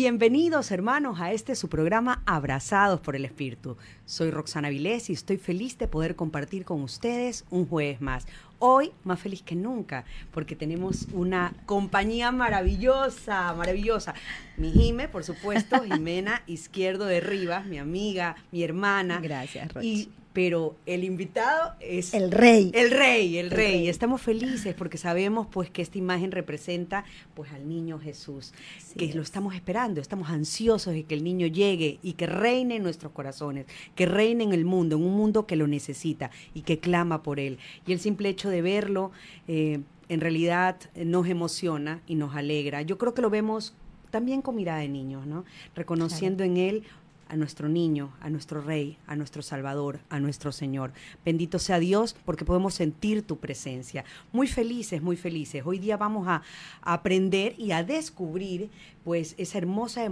Bienvenidos hermanos a este su programa Abrazados por el Espíritu. Soy Roxana Vilés y estoy feliz de poder compartir con ustedes un jueves más. Hoy más feliz que nunca porque tenemos una compañía maravillosa, maravillosa. Mi Jime, por supuesto, Jimena Izquierdo de Rivas, mi amiga, mi hermana. Gracias, Roxana pero el invitado es el rey. El rey, el, rey. Estamos felices porque sabemos pues que esta imagen representa pues al niño Jesús, que lo estamos esperando, estamos ansiosos de que el niño llegue y que reine en nuestros corazones, que reine en el mundo, en un mundo que lo necesita y que clama por él. Y el simple hecho de verlo eh, en realidad nos emociona y nos alegra. Yo creo que lo vemos también con mirada de niños, ¿no? Reconociendo en él a nuestro niño, a nuestro Rey, a nuestro Salvador, a nuestro Señor. Bendito sea Dios porque podemos sentir tu presencia. Muy felices, muy felices. Hoy día vamos a, aprender y a descubrir pues esa hermosa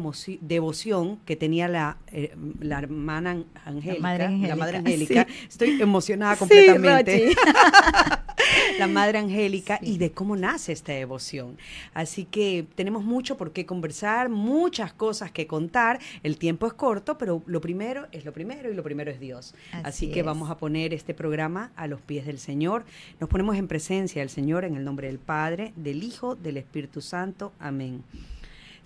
devoción que tenía la, eh, la hermana Angélica, la Madre Angélica. Estoy emocionada completamente. la Madre Angélica y de cómo nace esta devoción. Así que tenemos mucho por qué conversar, muchas cosas que contar. El tiempo es corto, pero lo primero es lo primero y lo primero es Dios. Así, que vamos a poner este programa a los pies del Señor. Nos ponemos en presencia del Señor en el nombre del Padre, del Hijo, del Espíritu Santo. Amén.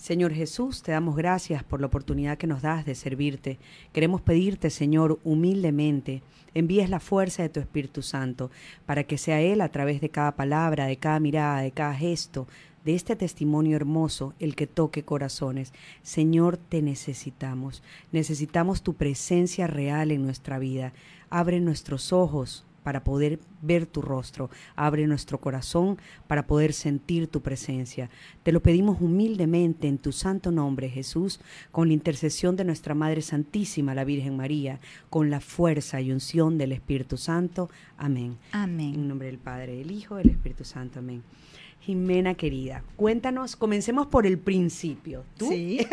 Señor Jesús, te damos gracias por la oportunidad que nos das de servirte. Queremos pedirte, Señor, humildemente, envíes la fuerza de tu Espíritu Santo para que sea Él a través de cada palabra, de cada mirada, de cada gesto, de este testimonio hermoso, el que toque corazones. Señor, te necesitamos. Necesitamos tu presencia real en nuestra vida. Abre nuestros ojos para poder ver tu rostro. Abre nuestro corazón para poder sentir tu presencia. Te lo pedimos humildemente en tu santo nombre, Jesús, con la intercesión de nuestra Madre Santísima, la Virgen María, con la fuerza y unción del Espíritu Santo. Amén. Amén. En nombre del Padre, del Hijo, del Espíritu Santo. Amén. Jimena querida, cuéntanos, comencemos por el principio. Tú sí.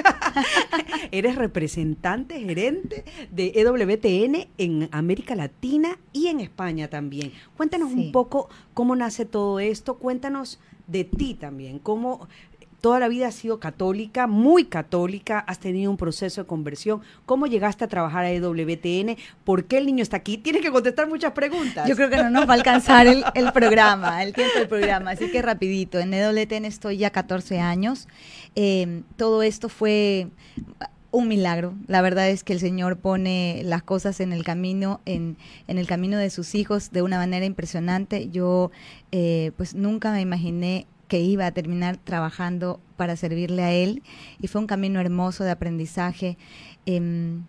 eres representante, gerente de EWTN en América Latina y en España también. Cuéntanos un poco cómo nace todo esto, cuéntanos de ti también, cómo toda la vida has sido católica, muy católica, has tenido un proceso de conversión. ¿Cómo llegaste a trabajar a EWTN? ¿Por qué el niño está aquí? Tienes que contestar muchas preguntas. Yo creo que no nos va a alcanzar el, programa, el tiempo del programa, así que rapidito. En EWTN estoy ya 14 años. Em, todo esto fue un milagro. La verdad es que el Señor pone las cosas en el camino, en, en el camino de sus hijos de una manera impresionante. Yo eh, pues nunca me imaginé que iba a terminar trabajando para servirle a él y fue un camino hermoso de aprendizaje. Em,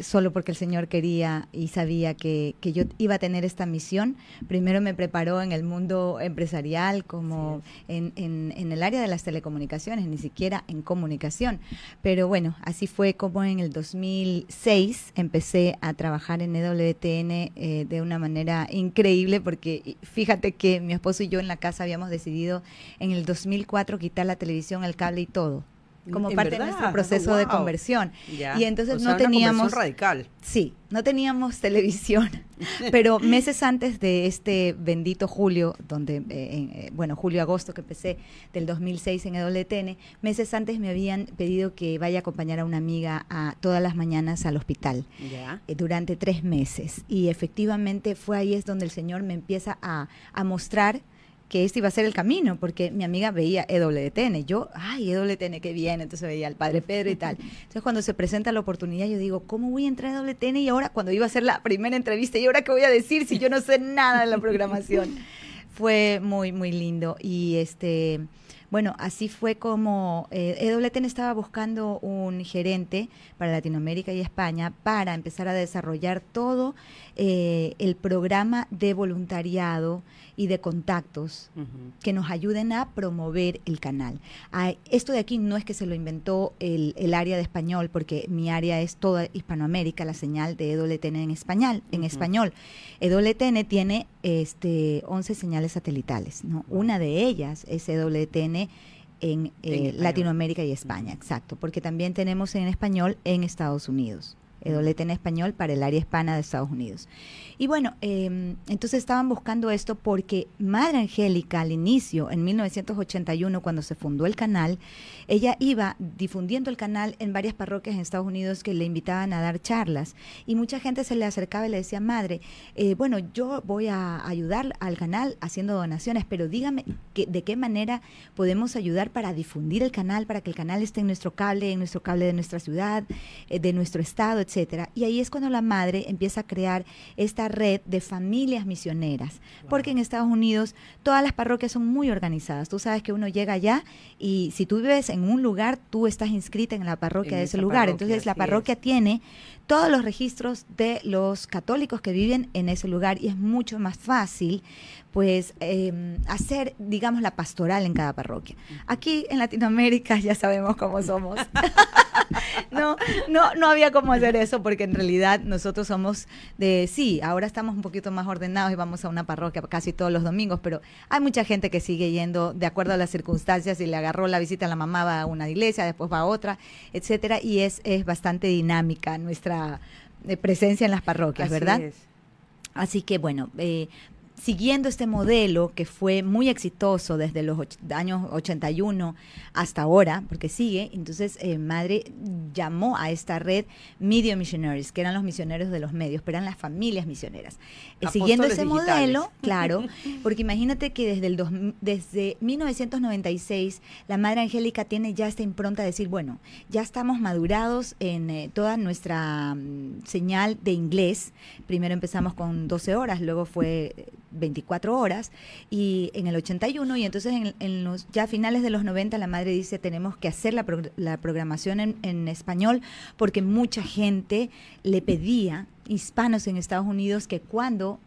solo porque el Señor quería y sabía que, yo iba a tener esta misión. Primero me preparó en el mundo empresarial, como en, en, el área de las telecomunicaciones, ni siquiera en comunicación. Pero bueno, así fue como en el 2006 empecé a trabajar en EWTN eh, de una manera increíble, porque fíjate que mi esposo y yo en la casa habíamos decidido en el 2004 quitar la televisión, el cable y todo como parte de nuestro proceso de conversión. Y entonces no teníamos radical. Sí, no teníamos televisión, pero meses antes de este bendito julio, donde eh, eh, bueno, julio agosto que empecé del 2006 en EWTN, meses antes me habían pedido que vaya a acompañar a una amiga a todas las mañanas al hospital eh, durante tres meses y efectivamente fue ahí es donde el Señor me empieza a, a mostrar que este iba a ser el camino, porque mi amiga veía EWTN, yo, ay, EWTN, qué bien, entonces veía al padre Pedro y tal. Entonces cuando se presenta la oportunidad, yo digo, ¿cómo voy a entrar a EWTN? Y ahora, cuando iba a hacer la primera entrevista, ¿y ahora qué voy a decir si yo no sé nada de la programación? Fue muy, muy lindo. Y este, bueno, así fue como eh, EWTN estaba buscando un gerente para Latinoamérica y España para empezar a desarrollar todo eh, el programa de voluntariado y de contactos que nos ayuden a promover el canal. esto de aquí no es que se lo inventó el, área de español, porque mi área es toda Hispanoamérica, la señal de EWTN en español. En español. EWTN tiene este, 11 señales satelitales, ¿no? Una de ellas es EWTN en, eh, Latinoamérica y España, exacto, porque también tenemos en español en Estados Unidos. EWTN español para el área hispana de Estados Unidos. Y bueno, em, entonces estaban buscando esto porque Madre Angélica al inicio, en 1981, cuando se fundó el canal, ella iba difundiendo el canal en varias parroquias en Estados Unidos que le invitaban a dar charlas. Y mucha gente se le acercaba y le decía, Madre, eh, bueno, yo voy a ayudar al canal haciendo donaciones, pero dígame que, de qué manera podemos ayudar para difundir el canal, para que el canal esté en nuestro cable, en nuestro cable de nuestra ciudad, eh, de nuestro estado, etcétera. Y ahí es cuando la madre empieza a crear esta red de familias misioneras, porque en Estados Unidos todas las parroquias son muy organizadas. Tú sabes que uno llega allá y si tú vives en un lugar, tú estás inscrita en la parroquia de ese lugar. Entonces la parroquia tiene todos los registros de los católicos que viven en ese lugar y es mucho más fácil pues em, hacer, digamos, la pastoral en cada parroquia. Aquí en Latinoamérica ya sabemos cómo somos. no, no, no había cómo hacer eso porque en realidad nosotros somos de, sí, ahora estamos un poquito más ordenados y vamos a una parroquia casi todos los domingos, pero hay mucha gente que sigue yendo de acuerdo a las circunstancias y le agarró la visita a la mamá, va a una iglesia, después va a otra, etcétera, y es, es bastante dinámica nuestra eh, presencia en las parroquias, ¿verdad? Así que bueno, eh, siguiendo este modelo que fue muy exitoso desde los años 81 hasta ahora, porque sigue, entonces eh, Madre llamó a esta red Media Missionaries, que eran los misioneros de los medios, pero eran las familias misioneras. Eh, siguiendo ese modelo, claro, porque imagínate que desde, el desde 1996 la Madre Angélica tiene ya esta impronta de decir, bueno, ya estamos madurados en eh, toda nuestra mm, señal de inglés. Primero empezamos con 12 horas, luego fue 24 horas y en el 81 y entonces en, los ya finales de los 90 la madre dice tenemos que hacer la, la programación en, en español porque mucha gente le pedía hispanos en Estados Unidos que cuando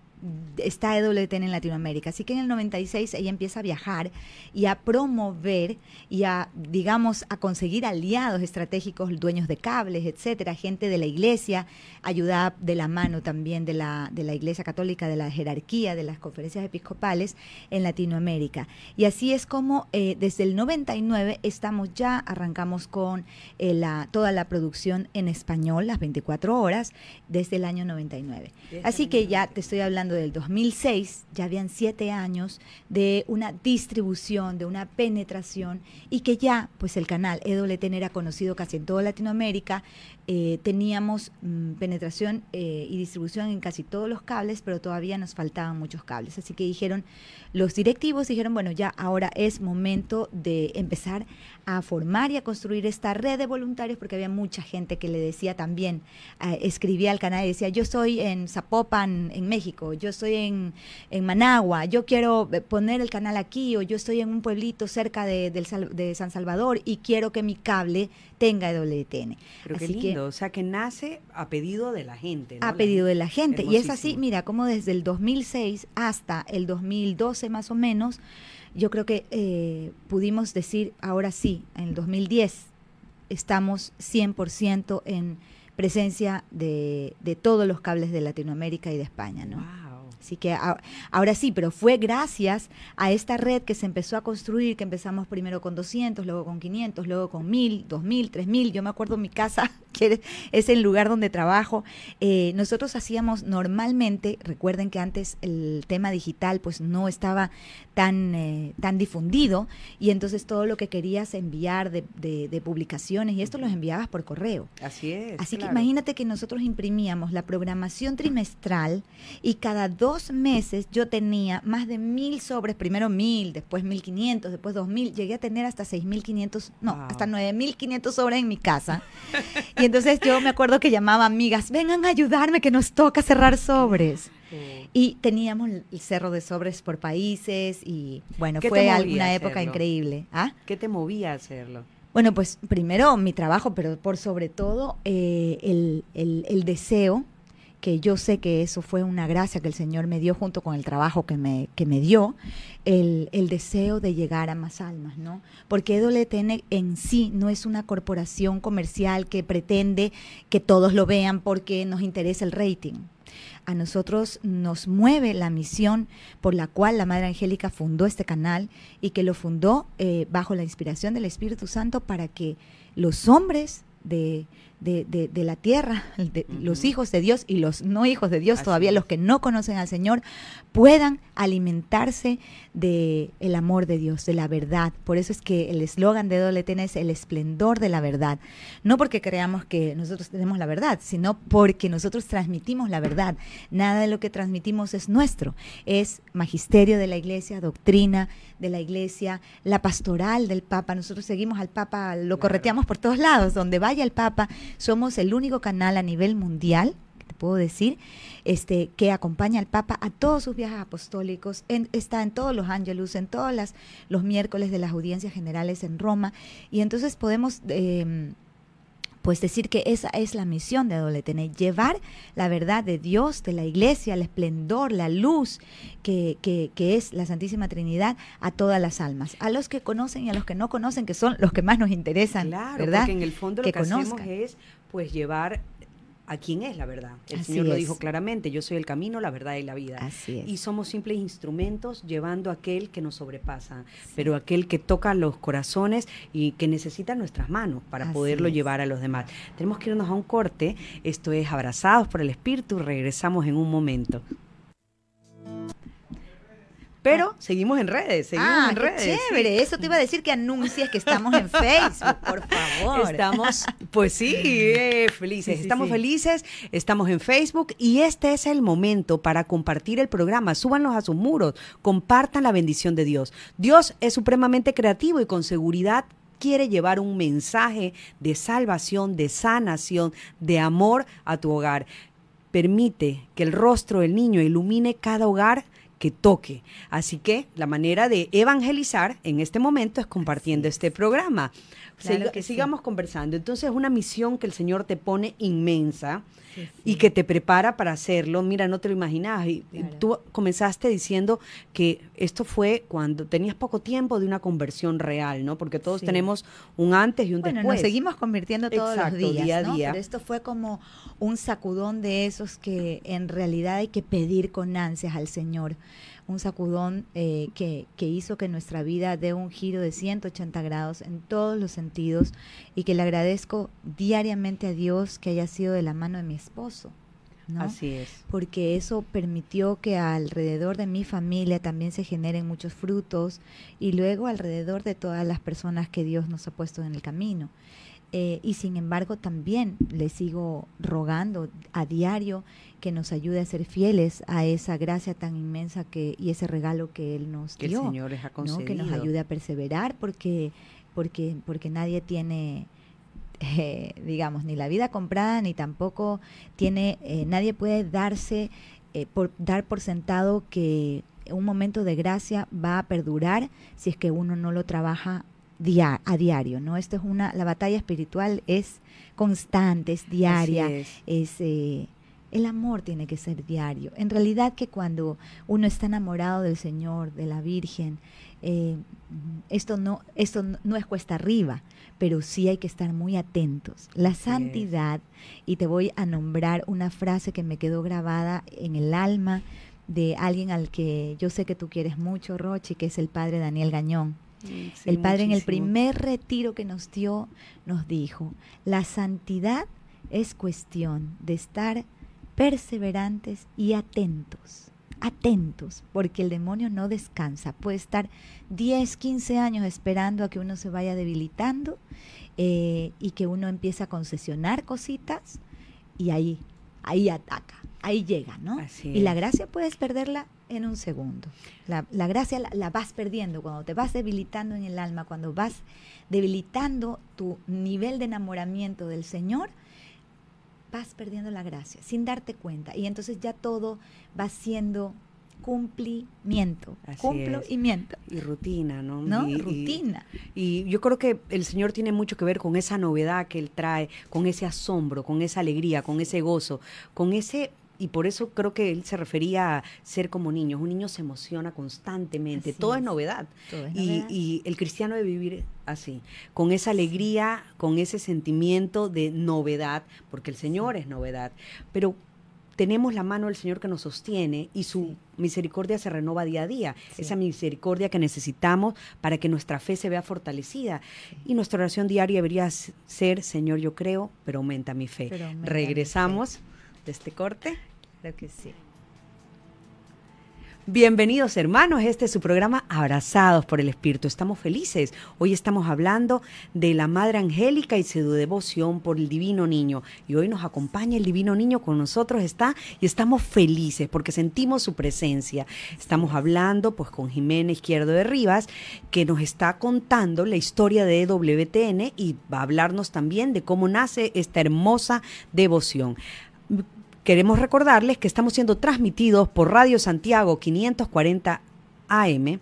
está EWTN en Latinoamérica. Así que en el 96 ella empieza a viajar y a promover y a, digamos, a conseguir aliados estratégicos, dueños de cables, etcétera, gente de la iglesia, ayuda de la mano también de la, de la iglesia católica, de la jerarquía, de las conferencias episcopales en Latinoamérica. Y así es como eh, desde el 99 estamos ya, arrancamos con eh, la, toda la producción en español, las 24 horas, desde el año 99. Así que ya te estoy hablando del 2006, ya habían siete años de una distribución, de una penetración y que ya pues el canal EWTN era conocido casi en toda Latinoamérica, eh, teníamos mm, penetración eh, y distribución en casi todos los cables, pero todavía nos faltaban muchos cables. Así que dijeron, los directivos dijeron, bueno, ya ahora es momento de empezar a formar y a construir esta red de voluntarios, porque había mucha gente que le decía también, eh, escribía al canal y decía, yo estoy en Zapopan, en México, yo estoy en, en, Managua, yo quiero poner el canal aquí, o yo estoy en un pueblito cerca de, de San Salvador y quiero que mi cable tenga WTN. Pero qué lindo, o sea que nace a pedido de la gente. A pedido de la gente. Y es así, mira, como desde el 2006 hasta el 2012 más o menos, yo creo que eh, pudimos decir, ahora sí, en el 2010 estamos 100% en presencia de, de, todos los cables de Latinoamérica y de España, ¿no? Así que ahora sí, pero fue gracias a esta red que se empezó a construir, que empezamos primero con 200, luego con 500, luego con 1000, 2000, 3000. Yo me acuerdo mi casa, que es el lugar donde trabajo. Eh, nosotros hacíamos normalmente, recuerden que antes el tema digital pues no estaba tan, eh, tan difundido y entonces todo lo que querías enviar de, de, publicaciones y esto los enviabas por correo. Así es. Así que imagínate que nosotros imprimíamos la programación trimestral y cada dos dos meses yo tenía más de mil sobres, primero mil, después mil quinientos, después dos mil, llegué a tener hasta seis mil quinientos, no, hasta nueve mil quinientos sobres en mi casa. y entonces yo me acuerdo que llamaba amigas, vengan a ayudarme que nos toca cerrar sobres. Y teníamos el cerro de sobres por países y bueno, fue una época increíble. ¿Ah? ¿Qué te movía a hacerlo? Bueno, pues primero mi trabajo, pero por sobre todo eh, el, el, el deseo que yo sé que eso fue una gracia que el Señor me dio junto con el trabajo que me, que me dio, el, el deseo de llegar a más almas, ¿no? Porque EWTN en sí no es una corporación comercial que pretende que todos lo vean porque nos interesa el rating. A nosotros nos mueve la misión por la cual la Madre Angélica fundó este canal y que lo fundó eh, bajo la inspiración del Espíritu Santo para que los hombres de de, de, la tierra, de, los hijos de Dios y los no hijos de Dios, todavía los que no conocen al Señor, puedan alimentarse de el amor de Dios, de la verdad. Por eso es que el eslogan de WTN es el esplendor de la verdad. No porque creamos que nosotros tenemos la verdad, sino porque nosotros transmitimos la verdad. Nada de lo que transmitimos es nuestro. Es magisterio de la iglesia, doctrina de la iglesia, la pastoral del Papa. Nosotros seguimos al Papa, lo correteamos por todos lados. Donde vaya el Papa, somos el único canal a nivel mundial puedo decir, este, que acompaña al Papa a todos sus viajes apostólicos, está en todos los ángelus, en todos los miércoles de las audiencias generales en Roma, y entonces podemos... Em, pues decir que esa es la misión de WTN, llevar la verdad de Dios, de la iglesia, el esplendor, la luz que, que, que, es la Santísima Trinidad a todas las almas, a los que conocen y a los que no conocen, que son los que más nos interesan, claro, ¿verdad? Porque en el fondo lo que, hacemos es pues llevar a quién es la verdad. El Señor lo dijo claramente, yo soy el camino, la verdad y la vida. Así Y somos simples instrumentos llevando a aquel que nos sobrepasa, pero aquel que toca los corazones y que necesita nuestras manos para poderlo llevar a los demás. Tenemos que irnos a un corte, esto es Abrazados por el Espíritu, regresamos en un momento. Pero seguimos en redes, seguimos ah, en qué redes. Chévere, eso te iba a decir que anuncies que estamos en Facebook, por favor. Estamos, pues sí, eh, felices. estamos felices, estamos en Facebook y este es el momento para compartir el programa. Súbanlos a sus muros, compartan la bendición de Dios. Dios es supremamente creativo y con seguridad quiere llevar un mensaje de salvación, de sanación, de amor a tu hogar. Permite que el rostro del niño ilumine cada hogar que toque. Así que la manera de evangelizar en este momento es compartiendo este programa. Sigamos conversando. Entonces es una misión que el Señor te pone inmensa y que te prepara para hacerlo. Mira, no te lo imaginabas. Y, Tú comenzaste diciendo que esto fue cuando tenías poco tiempo de una conversión real, ¿no? Porque todos tenemos un antes y un bueno, después. Nos seguimos convirtiendo todos los días, día a día. Pero esto fue como un sacudón de esos que en realidad hay que pedir con ansias al Señor un sacudón eh, que, que, hizo que nuestra vida dé un giro de 180 grados en todos los sentidos y que le agradezco diariamente a Dios que haya sido de la mano de mi esposo. ¿no? Así es. Porque eso permitió que alrededor de mi familia también se generen muchos frutos y luego alrededor de todas las personas que Dios nos ha puesto en el camino. Eh, y sin embargo también le sigo rogando a diario que nos ayude a ser fieles a esa gracia tan inmensa que y ese regalo que él nos que dio, el Señor les ha concedido. que nos ayude a perseverar porque porque porque nadie tiene eh, digamos ni la vida comprada ni tampoco tiene eh, nadie puede darse por dar por sentado que un momento de gracia va a perdurar si es que uno no lo trabaja a diario, ¿no? Esto es una, la batalla espiritual es constante, es diaria, es, eh, el amor tiene que ser diario. En realidad que cuando uno está enamorado del Señor, de la Virgen, eh, esto no, esto no es cuesta arriba, pero sí hay que estar muy atentos. La santidad, y te voy a nombrar una frase que me quedó grabada en el alma de alguien al que yo sé que tú quieres mucho, Rochi, que es el padre Daniel Gañón el Padre en el primer retiro que nos dio nos dijo, la santidad es cuestión de estar perseverantes y atentos, atentos, porque el demonio no descansa, puede estar 10, 15 años esperando a que uno se vaya debilitando eh, y que uno empiece a concesionar cositas y ahí, ahí ataca, ahí llega, ¿no? y la gracia puedes perderla en un segundo. La, gracia la, vas perdiendo cuando te vas debilitando en el alma, cuando vas debilitando tu nivel de enamoramiento del Señor, vas perdiendo la gracia sin darte cuenta. Y entonces ya todo va siendo cumplimiento, cumplimiento. Y rutina, ¿no? ¿No? rutina. Y, y, yo creo que el Señor tiene mucho que ver con esa novedad que Él trae, con ese asombro, con esa alegría, con ese gozo, con ese y por eso creo que él se refería a ser como niños. Un niño se emociona constantemente, todo es, novedad. y, el cristiano debe vivir así, con esa alegría, con ese sentimiento de novedad, porque el Señor es novedad. Pero tenemos la mano del Señor que nos sostiene y su misericordia se renova día a día. Esa misericordia que necesitamos para que nuestra fe se vea fortalecida. Y nuestra oración diaria debería ser, Señor, yo creo, pero aumenta mi fe. Regresamos de este corte. Que sí. Bienvenidos hermanos, este es su programa Abrazados por el Espíritu. Estamos felices. Hoy estamos hablando de la Madre Angélica y su devoción por el Divino Niño. Y hoy nos acompaña el Divino Niño con nosotros está y estamos felices porque sentimos su presencia. Estamos hablando pues con Jimena Izquierdo de Rivas que nos está contando la historia de WTN y va a hablarnos también de cómo nace esta hermosa devoción. Queremos recordarles que estamos siendo transmitidos por Radio Santiago 540 AM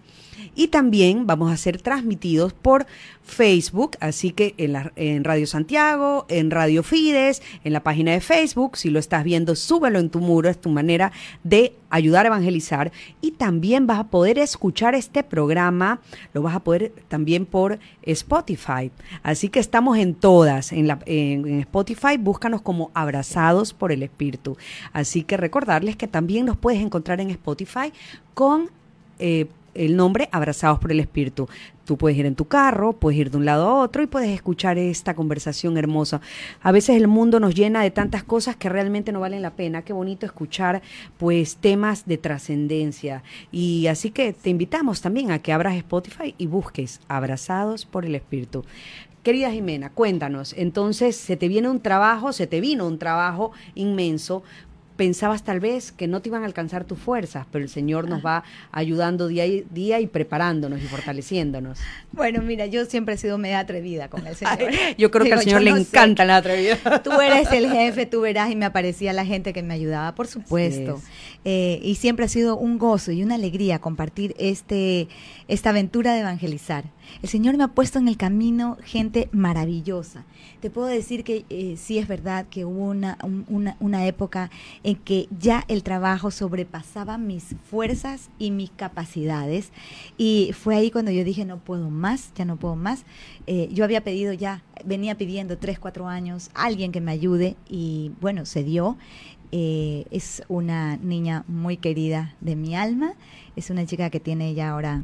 y también vamos a ser transmitidos por Facebook, así que en, la, en, Radio Santiago, en Radio Fides, en la página de Facebook, si lo estás viendo, súbelo en tu muro, es tu manera de ayudar a evangelizar y también vas a poder escuchar este programa, lo vas a poder también por Spotify. Así que estamos en todas, en, la, en, Spotify, búscanos como Abrazados por el Espíritu. Así que recordarles que también nos puedes encontrar en Spotify con... Eh, el nombre Abrazados por el Espíritu. Tú puedes ir en tu carro, puedes ir de un lado a otro y puedes escuchar esta conversación hermosa. A veces el mundo nos llena de tantas cosas que realmente no valen la pena. Qué bonito escuchar pues temas de trascendencia. Y así que te invitamos también a que abras Spotify y busques Abrazados por el Espíritu. Querida Jimena, cuéntanos, entonces se te viene un trabajo, se te vino un trabajo inmenso pensabas tal vez que no te iban a alcanzar tus fuerzas, pero el Señor nos va ayudando día y día y preparándonos y fortaleciéndonos. Bueno, mira, yo siempre he sido media atrevida con el Señor. yo creo que al Señor le encanta la atrevida. Tú eres el jefe, tú verás, y me aparecía la gente que me ayudaba, por supuesto. Eh, y siempre ha sido un gozo y una alegría compartir este, esta aventura de evangelizar. El Señor me ha puesto en el camino gente maravillosa. Te puedo decir que eh, sí es verdad que hubo una, una, una época en que ya el trabajo sobrepasaba mis fuerzas y mis capacidades. Y fue ahí cuando yo dije, no puedo más, ya no puedo más. Eh, yo había pedido ya, venía pidiendo tres, cuatro años, alguien que me ayude y bueno, se dio. Eh, es una niña muy querida de mi alma, es una chica que tiene ya ahora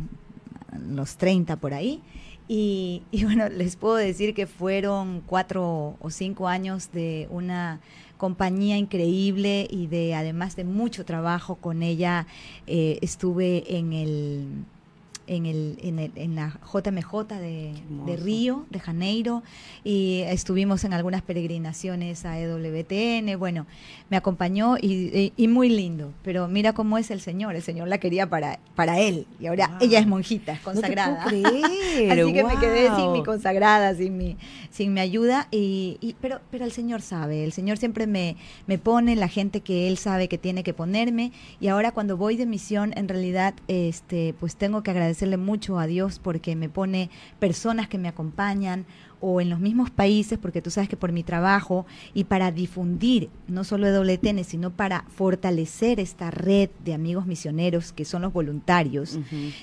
los 30 por ahí. Y, bueno, les puedo decir que fueron cuatro o cinco años de una compañía increíble y de además de mucho trabajo con ella eh, estuve en el en, el, en, el, en la JMJ de, de, Río, de Janeiro, y estuvimos en algunas peregrinaciones a EWTN, bueno, me acompañó y, y, muy lindo, pero mira cómo es el Señor, el Señor la quería para, para él, y ahora ella es monjita, es consagrada. Así que me quedé sin mi consagrada, sin mi, sin mi ayuda, y, pero, pero el Señor sabe, el Señor siempre me, me pone la gente que Él sabe que tiene que ponerme, y ahora cuando voy de misión, en realidad, este, pues tengo que agradecer agradecerle mucho a Dios porque me pone personas que me acompañan o en los mismos países, porque tú sabes que por mi trabajo y para difundir no solo WTN, sino para fortalecer esta red de amigos misioneros que son los voluntarios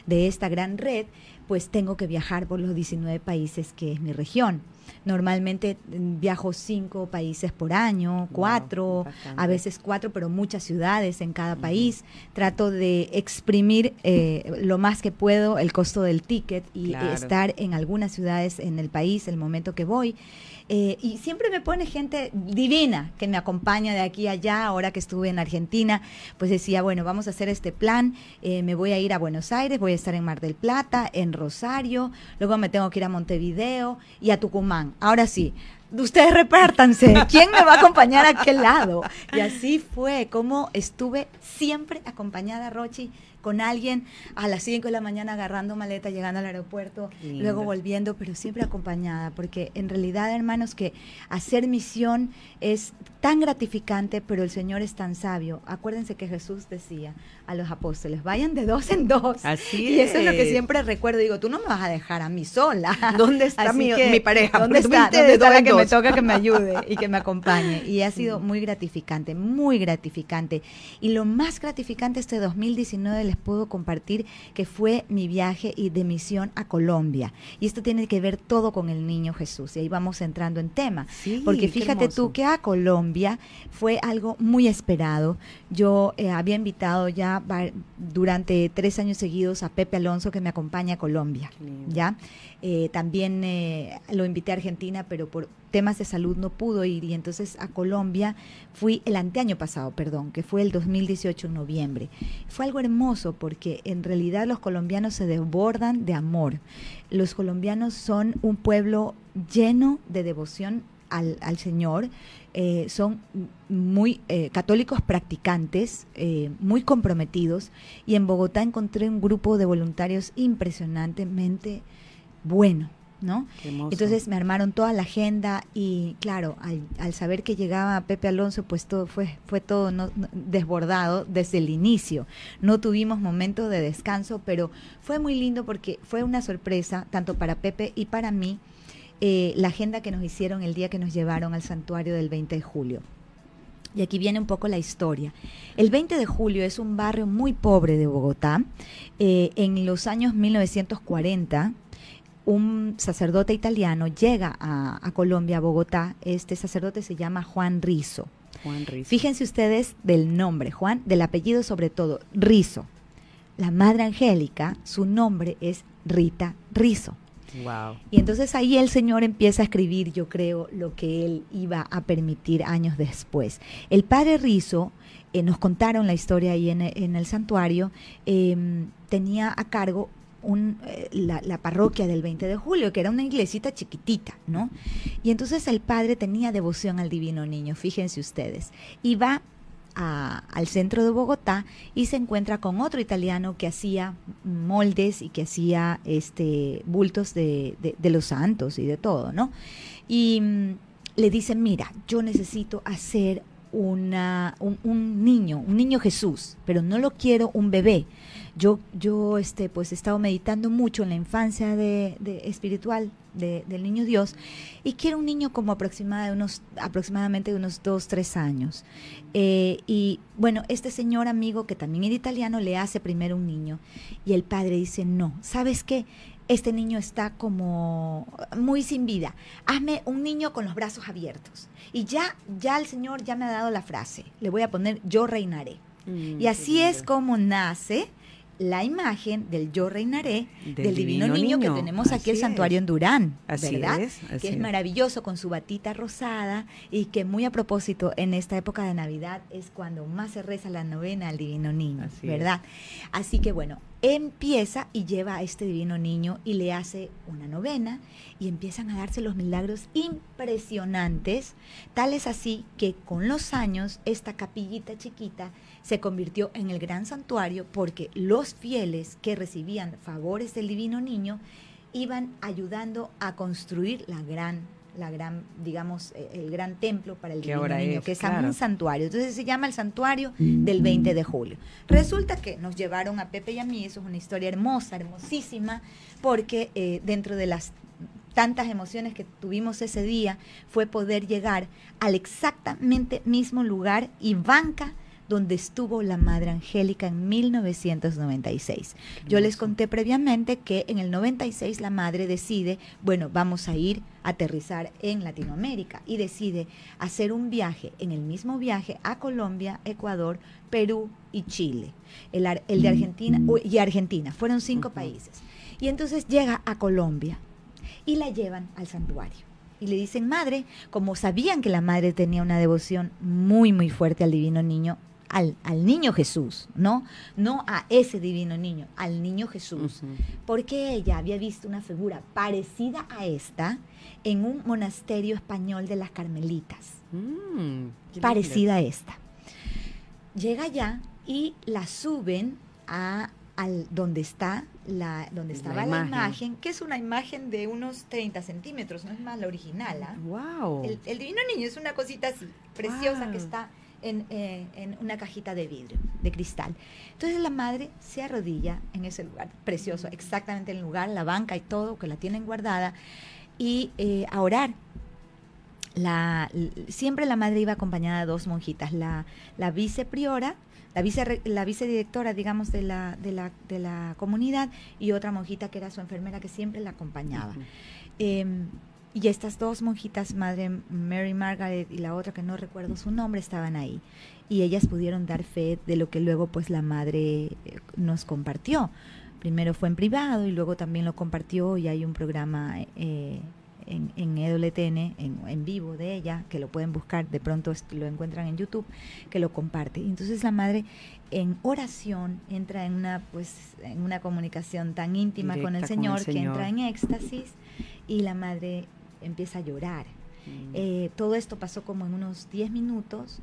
de esta gran red, pues tengo que viajar por los 19 países que es mi región. Normalmente mm, viajo cinco países por año, cuatro, a veces cuatro, pero muchas ciudades en cada país. Trato de exprimir eh, lo más que puedo el costo del ticket y estar en algunas ciudades en el país el momento que voy. Eh, y siempre me pone gente divina que me acompaña de aquí a allá. Ahora que estuve en Argentina, pues decía, bueno, vamos a hacer este plan. Eh, me voy a ir a Buenos Aires, voy a estar en Mar del Plata, en Rosario, luego me tengo que ir a Montevideo y a Tucumán. Ahora sí, ustedes repártanse, ¿quién me va a acompañar a aquel lado? Y así fue, como estuve siempre acompañada, Rochi, con alguien a las 5 de la mañana agarrando maleta, llegando al aeropuerto, luego volviendo, pero siempre acompañada, porque en realidad, hermanos, que hacer misión es tan gratificante, pero el Señor es tan sabio. Acuérdense que Jesús decía a los apóstoles, vayan de dos en dos. Así y eso es lo que siempre recuerdo. Digo, tú no me vas a dejar a mí sola. ¿Dónde está mi, pareja? ¿Dónde está? ¿Dónde está la que me toca que me ayude y que me acompañe. Y ha sido muy gratificante, muy gratificante. Y lo más gratificante este 2019 les puedo compartir que fue mi viaje y de misión a Colombia. Y esto tiene que ver todo con el niño Jesús. Y ahí vamos entrando en tema. Porque fíjate tú que a Colombia fue algo muy esperado. Yo eh, había invitado ya durante tres años seguidos a Pepe Alonso que me acompaña a Colombia. ¿ya? Eh, también eh, lo invité a Argentina, pero por temas de salud no pudo ir y entonces a Colombia fui el anteaño pasado, perdón, que fue el 2018 en noviembre. Fue algo hermoso porque en realidad los colombianos se desbordan de amor. Los colombianos son un pueblo lleno de devoción al, Señor. Eh, son muy católicos practicantes, muy comprometidos, y en Bogotá encontré un grupo de voluntarios impresionantemente bueno, ¿no? Entonces me armaron toda la agenda y claro, al, saber que llegaba Pepe Alonso, pues todo fue, fue todo desbordado desde el inicio. No tuvimos momento de descanso, pero fue muy lindo porque fue una sorpresa, tanto para Pepe y para mí, eh, la agenda que nos hicieron el día que nos llevaron al santuario del 20 de julio. Y aquí viene un poco la historia. El 20 de julio es un barrio muy pobre de Bogotá. Eh, en los años 1940, un sacerdote italiano llega a, Colombia, a Bogotá. Este sacerdote se llama Juan Rizo. Juan. Fíjense ustedes del nombre, Juan, del apellido sobre todo, Rizo. La Madre Angélica, su nombre es Rita Rizo. Wow. Y entonces ahí el Señor empieza a escribir, yo creo, lo que él iba a permitir años después. El padre Rizo, eh, nos contaron la historia ahí en, el santuario, em, tenía a cargo eh, la, parroquia del 20 de julio, que era una iglesita chiquitita, ¿no? Y entonces el padre tenía devoción al divino niño, fíjense ustedes. Y va al centro de Bogotá y se encuentra con otro italiano que hacía moldes y que hacía este bultos de, los santos y de todo, ¿no? Y mm, le dicen, mira, yo necesito hacer una, un, niño, un niño Jesús, pero no lo quiero un bebé. Yo, yo este, pues he estado meditando mucho en la infancia de, espiritual del niño Dios y quiero un niño como aproximada unos, aproximadamente de unos dos, tres años. Eh, y bueno, este señor amigo que también era italiano le hace primero un niño y el padre dice, no, ¿sabes qué? este niño está como muy sin vida. Hazme un niño con los brazos abiertos. Y ya, ya el Señor ya me ha dado la frase. Le voy a poner yo reinaré. Mm, y así es como nace la imagen del yo reinaré del, divino, niño, que tenemos aquí el santuario en Durán, ¿verdad? que es, maravilloso con su batita rosada y que muy a propósito en esta época de Navidad es cuando más se reza la novena al divino niño, ¿verdad? Así que bueno, empieza y lleva a este divino niño y le hace una novena y empiezan a darse los milagros impresionantes, tales así que con los años esta capillita chiquita se convirtió en el gran santuario porque los fieles que recibían favores del divino niño iban ayudando a construir la gran la gran, digamos, eh, el gran templo para el Divino Niño, que es un santuario. Entonces se llama el santuario del 20 de julio. Resulta que nos llevaron a Pepe y a mí, eso es una historia hermosa, hermosísima, porque eh, dentro de las tantas emociones que tuvimos ese día fue poder llegar al exactamente mismo lugar y banca donde estuvo la Madre Angélica en 1996. Yo les conté previamente que en el 96 la Madre decide, bueno, vamos a ir a aterrizar en Latinoamérica y decide hacer un viaje, en el mismo viaje a Colombia, Ecuador, Perú y Chile. El, de Argentina y Argentina, fueron cinco países. Y entonces llega a Colombia y la llevan al santuario y le dicen madre, como sabían que la madre tenía una devoción muy, muy fuerte al divino niño, al, niño Jesús, ¿no? No a ese divino niño, al niño Jesús. Porque ella había visto una figura parecida a esta en un monasterio español de las Carmelitas. Mm, parecida a esta. Llega allá y la suben a al, donde está la, donde estaba la imagen. que es una imagen de unos 30 centímetros, no es más la original. Wow. ¿ah? El, divino niño es una cosita así, preciosa que está eh, en, una cajita de vidrio, de cristal. Entonces la madre se arrodilla en ese lugar, precioso, exactamente en el lugar, la banca y todo, que la tienen guardada, y eh, a orar. la, siempre la madre iba acompañada de dos monjitas, la, la vicepriora, la, vice, la vicedirectora, digamos, de la, de, la, de la comunidad y otra monjita que era su enfermera que siempre la acompañaba. Em, y estas dos monjitas, madre Mary Margaret y la otra que no recuerdo su nombre, estaban ahí. Y ellas pudieron dar fe de lo que luego pues la madre eh, nos compartió. Primero fue en privado y luego también lo compartió y hay un programa eh, en, en EWTN, en, en, vivo de ella, que lo pueden buscar, de pronto lo encuentran en YouTube, que lo comparte. Entonces la madre en oración entra en una, pues, en una comunicación tan íntima con el, Señor, que entra en éxtasis y la madre empieza a llorar. Mm. Eh, todo esto pasó como en unos 10 minutos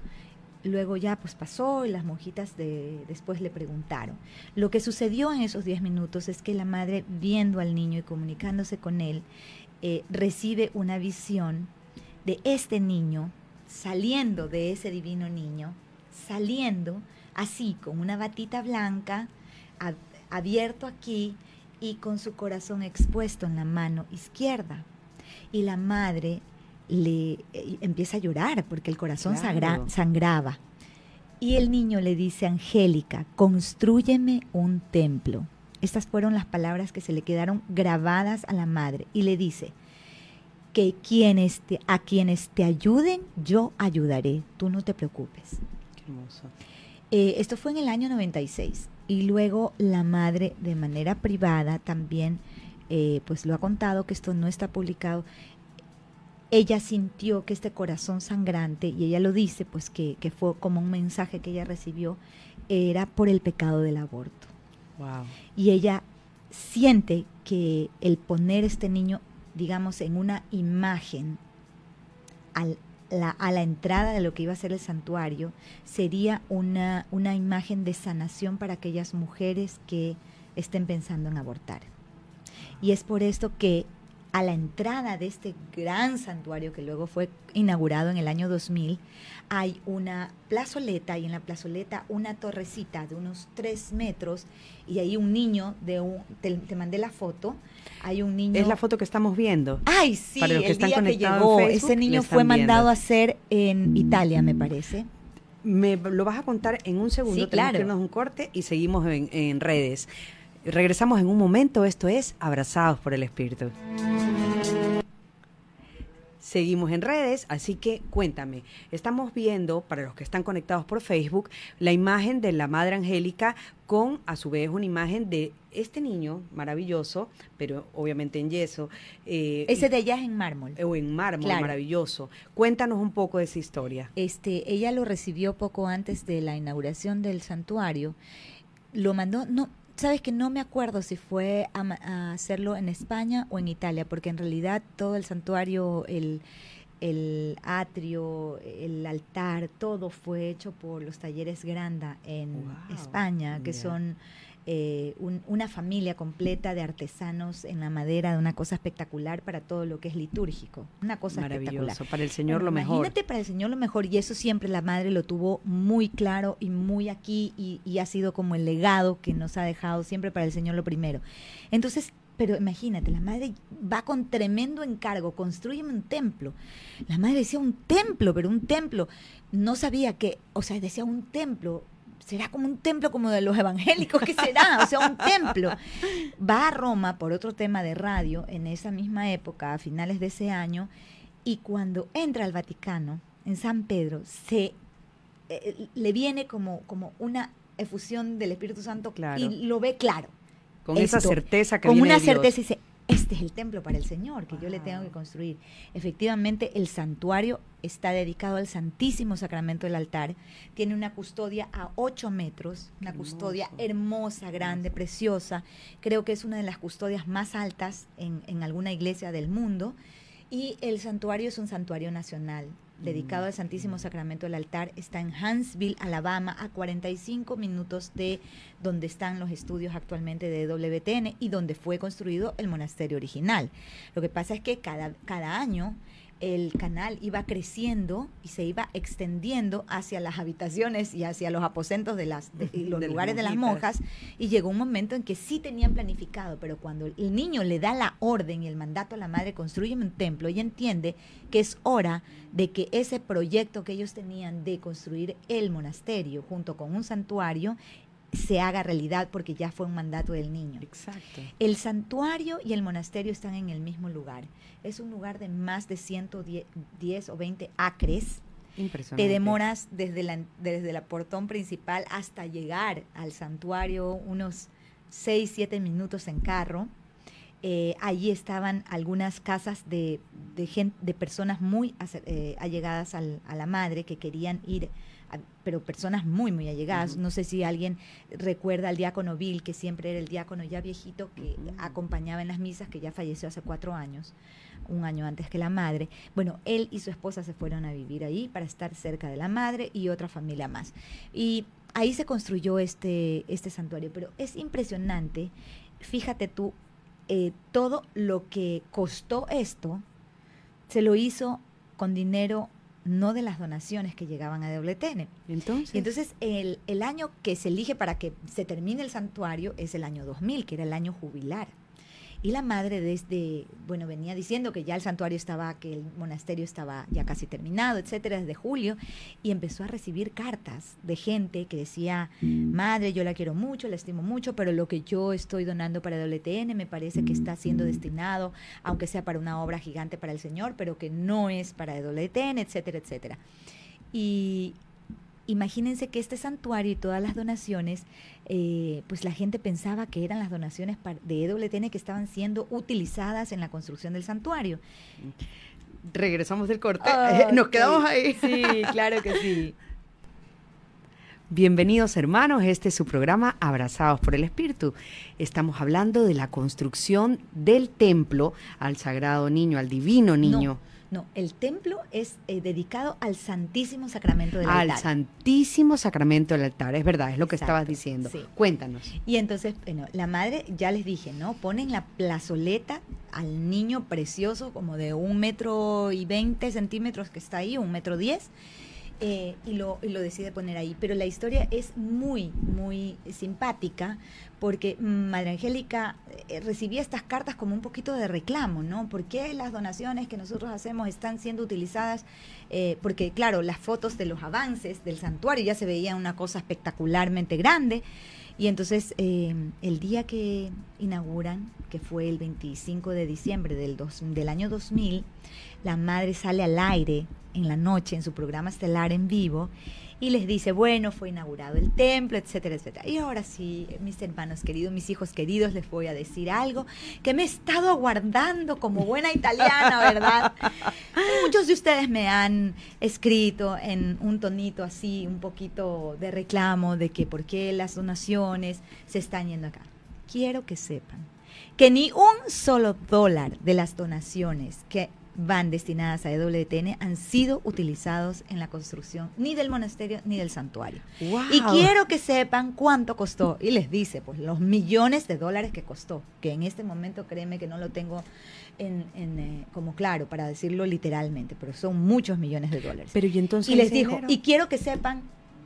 luego ya pues pasó y las monjitas de, después le preguntaron. Lo que sucedió en esos 10 minutos es que la madre, viendo al niño y comunicándose con él, eh, recibe una visión de este niño saliendo de ese divino niño, saliendo así con una batita blanca, abierto aquí y con su corazón expuesto en la mano izquierda. Y la madre le eh, empieza a llorar porque el corazón sangraba. Y el niño le dice, Angélica, construyeme un templo. Estas fueron las palabras que se le quedaron grabadas a la madre. Y le dice, que quienes a quienes te ayuden, yo ayudaré. Tú no te preocupes. Qué hermoso. Eh, esto fue en el año 96 y luego la madre de manera privada también eh, pues lo ha contado que esto no está publicado ella sintió que este corazón sangrante y ella lo dice pues que, que fue como un mensaje que ella recibió era por el pecado del aborto wow. y ella siente que el poner este niño digamos en una imagen al a la entrada de lo que iba a ser el santuario sería una, una imagen de sanación para aquellas mujeres que estén pensando en abortar. Y es por esto que a la entrada de este gran santuario que luego fue inaugurado en el año 2000, hay una plazoleta y en la plazoleta una torrecita de unos tres metros y ahí un niño de un, te, mandé la foto, hay un niño. Es la foto que estamos viendo. Ay, sí, Para que el día que llegó, ese niño fue mandado a hacer en Italia, me parece. Me lo vas a contar en un segundo, sí, tenemos claro. que un corte y seguimos en, en redes. Regresamos en un momento, esto es Abrazados por el Espíritu. Seguimos en redes, así que cuéntame, estamos viendo, para los que están conectados por Facebook, la imagen de la Madre Angélica con, a su vez, una imagen de este niño maravilloso, pero obviamente en yeso. Eh, Ese de ella es en mármol. O en mármol, maravilloso. Cuéntanos un poco de esa historia. Este, ella lo recibió poco antes de la inauguración del santuario. Lo mandó, no, Sabes que no me acuerdo si fue a, hacerlo en España o en Italia, porque en realidad todo el santuario, el, el atrio, el altar, todo fue hecho por los talleres Granda en España, que son eh, una familia completa de artesanos en la madera, de una cosa espectacular para todo lo que es litúrgico. Una cosa espectacular. Para el Señor lo mejor. Imagínate para el Señor lo mejor, y eso siempre la madre lo tuvo muy claro y muy aquí, y, y ha sido como el legado que nos ha dejado siempre para el Señor lo primero. Entonces, pero imagínate, la madre va con tremendo encargo, construye un templo. La madre decía un templo, pero un templo. No sabía que, o sea, decía un templo, será como un templo como de los evangélicos, ¿qué será? O sea, un templo. Va a Roma por otro tema de radio en esa misma época, a finales de ese año, y cuando entra al Vaticano, en San Pedro, se eh, le viene como, como una efusión del Espíritu Santo y lo ve claro. Con esa certeza que Con una certeza y dice, este es el templo para el Señor que yo le tengo que construir. Efectivamente, el santuario está dedicado al Santísimo Sacramento del altar. Tiene una custodia a 8 metros, una custodia hermosa, grande, preciosa. Creo que es una de las custodias más altas en, en alguna iglesia del mundo. Y el santuario es un santuario nacional dedicado al Santísimo Sacramento del altar, está en Huntsville, Alabama, a 45 minutos de donde están los estudios actualmente de WTN y donde fue construido el monasterio original. Lo que pasa es que cada, cada año el canal iba creciendo y se iba extendiendo hacia las habitaciones y hacia los aposentos de las y los lugares de las monjas. Y llegó un momento en que sí tenían planificado, pero cuando el niño le da la orden y el mandato a la madre construye un templo, ella entiende que es hora de que ese proyecto que ellos tenían de construir el monasterio junto con un santuario se haga realidad porque ya fue un mandato del niño. Exacto. El santuario y el monasterio están en el mismo lugar. Es un lugar de más de 110 o 20 acres. Impresionante. Te demoras desde la, desde la portón principal hasta llegar al santuario unos 6, 7 minutos en carro. Eh, allí estaban algunas casas de, de, gente, de personas muy eh, allegadas al, a la madre que querían ir pero personas muy, muy allegadas. No sé si alguien recuerda al diácono Bill, que siempre era el diácono ya viejito que acompañaba en las misas, que ya falleció hace cuatro años, un año antes que la madre. Bueno, él y su esposa se fueron a vivir ahí para estar cerca de la madre y otra familia más. Y ahí se construyó este, este santuario, pero es impresionante, fíjate tú, eh, todo lo que costó esto, se lo hizo con dinero no de las donaciones que llegaban a WTN. Entonces, y entonces el, el, año que se elige para que se termine el santuario es el año 2000, que era el año jubilar. Y la madre desde, bueno, venía diciendo que ya el santuario estaba, que el monasterio estaba ya casi terminado, etcétera, desde julio, y empezó a recibir cartas de gente que decía, madre, yo la quiero mucho, la estimo mucho, pero lo que yo estoy donando para WTN me parece que está siendo destinado, aunque sea para una obra gigante para el Señor, pero que no es para WTN, etcétera, etcétera. Y, imagínense que este santuario y todas las donaciones, eh, pues la gente pensaba que eran las donaciones de EWTN que estaban siendo utilizadas en la construcción del santuario. Regresamos del corte, nos quedamos ahí. Sí, claro que sí. Bienvenidos hermanos, este es su programa Abrazados por el Espíritu. Estamos hablando de la construcción del templo al Sagrado Niño, al Divino Niño. No, el templo es eh, dedicado al Santísimo Sacramento del al altar. Al Santísimo Sacramento del altar, es verdad, es lo que estabas diciendo. Sí. Cuéntanos. Y entonces, bueno, la madre, ya les dije, ¿no? Ponen la plazoleta al niño precioso, como de un metro y veinte centímetros que está ahí, un metro diez. Eh, y, lo, y, lo, decide poner ahí. Pero la historia es muy, muy simpática porque Madre Angélica eh, recibía estas cartas como un poquito de reclamo, ¿no? ¿Por qué las donaciones que nosotros hacemos están siendo utilizadas? Eh, porque, claro, las fotos de los avances del santuario ya se veía una cosa espectacularmente grande. Y entonces, eh, el día que inauguran, que fue el 25 de diciembre del, dos, del año 2000, la madre sale al aire en la noche en su programa estelar en vivo y les dice, bueno, fue inaugurado el templo, etcétera, etcétera. Y ahora sí, mis hermanos queridos, mis hijos queridos, les voy a decir algo que me he estado aguardando como buena italiana, ¿verdad? Muchos de ustedes me han escrito en un tonito así, un poquito de reclamo de que por qué las donaciones se están yendo acá. Quiero que sepan que ni un solo dólar de las donaciones que van destinadas a EWTN han sido utilizados en la construcción ni del monasterio ni del santuario. Wow. Y quiero que sepan cuánto costó. Y les dice, pues, los millones de dólares que costó, que en este momento créeme que no lo tengo en, en eh, como claro para decirlo literalmente, pero son muchos millones de dólares. Pero y entonces y les dijo, dinero? y quiero que sepan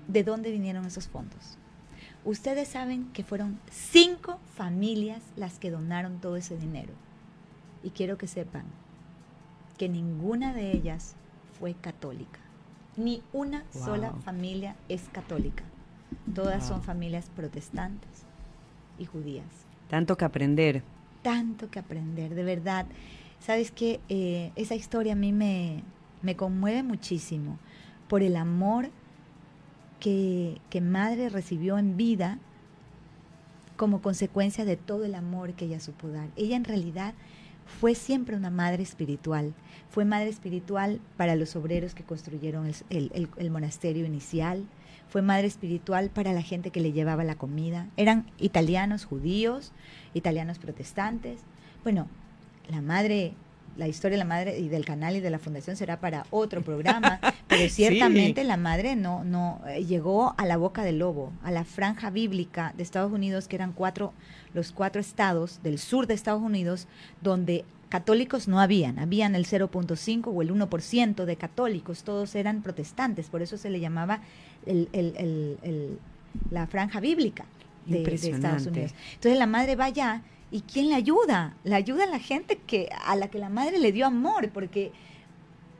de dónde vinieron esos fondos. Ustedes saben que fueron cinco familias las que donaron todo ese dinero. Y quiero que sepan que ninguna de ellas fue católica. Ni una wow. sola familia es católica. Todas wow. son familias protestantes y judías. Tanto que aprender. Tanto que aprender, de verdad. Sabes que eh, esa historia a mí me, me, conmueve muchísimo por el amor que, que madre recibió en vida como consecuencia de todo el amor que ella supo dar. Ella en realidad fue siempre una madre espiritual. Fue madre espiritual para los obreros que construyeron el, monasterio inicial. Fue madre espiritual para la gente que le llevaba la comida. Eran italianos judíos, italianos protestantes. Bueno, la madre, la historia de la madre y del canal y de la fundación será para otro programa, pero ciertamente sí. la madre no, no eh, llegó a la boca del lobo, a la franja bíblica de Estados Unidos, que eran cuatro los cuatro estados del sur de Estados Unidos donde católicos no habían, habían el 0.5 o el 1% de católicos, todos eran protestantes, por eso se le llamaba la franja bíblica de, de, Estados Unidos. Entonces la madre va allá y ¿quién le ayuda? Le ayuda a la gente que, a la que la madre le dio amor, porque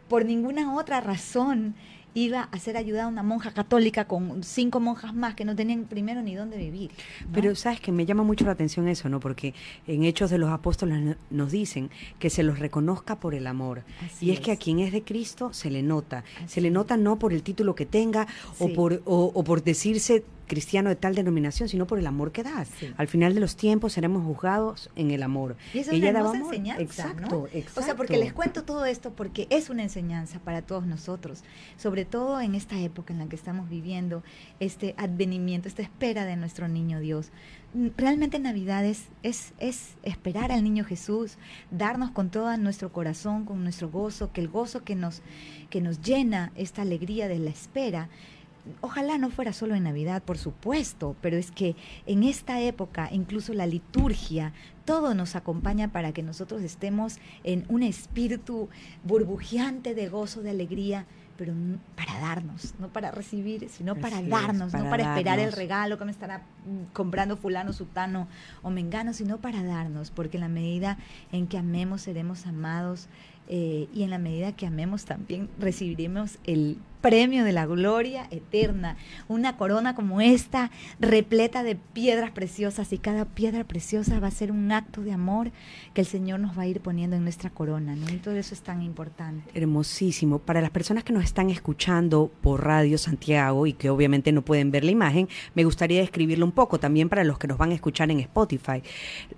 por ninguna otra razón iba a ser ayudada una monja católica con cinco monjas más que no tenían primero ni dónde vivir. Pero sabes que me llama mucho la atención eso, ¿no? Porque en Hechos de los Apóstoles nos dicen que se los reconozca por el amor. y es, que a quien es de Cristo se le nota. se le nota no por el título que tenga o, por, o por decirse cristiano de tal denominación, sino por el amor que das. Al final de los tiempos seremos juzgados en el amor. Y eso es una enseñanza, exacto, exacto. O sea, porque les cuento todo esto porque es una enseñanza para todos nosotros, sobre todo en esta época en la que estamos viviendo, este advenimiento, esta espera de nuestro niño Dios. Realmente Navidad es, es, es esperar al niño Jesús, darnos con todo nuestro corazón, con nuestro gozo, que el gozo que nos, que nos llena esta alegría de la espera ojalá no fuera solo en Navidad, por supuesto, pero es que en esta época, incluso la liturgia, todo nos acompaña para que nosotros estemos en un espíritu burbujeante de gozo, de alegría, pero para darnos, no para recibir, sino para darnos, no para esperar el regalo que me estará mm, comprando fulano, sutano o mengano, sino para darnos, porque en la medida en que amemos seremos amados eh, y en la medida que amemos también recibiremos el premio de la gloria eterna. Una corona como esta, repleta de piedras preciosas, y cada piedra preciosa va a ser un acto de amor que el Señor nos va a ir poniendo en nuestra corona. ¿no? Y todo eso es tan importante. Hermosísimo. Para las personas que nos están escuchando por Radio Santiago y que obviamente no pueden ver la imagen, me gustaría describirlo un poco también para los que nos van a escuchar en Spotify.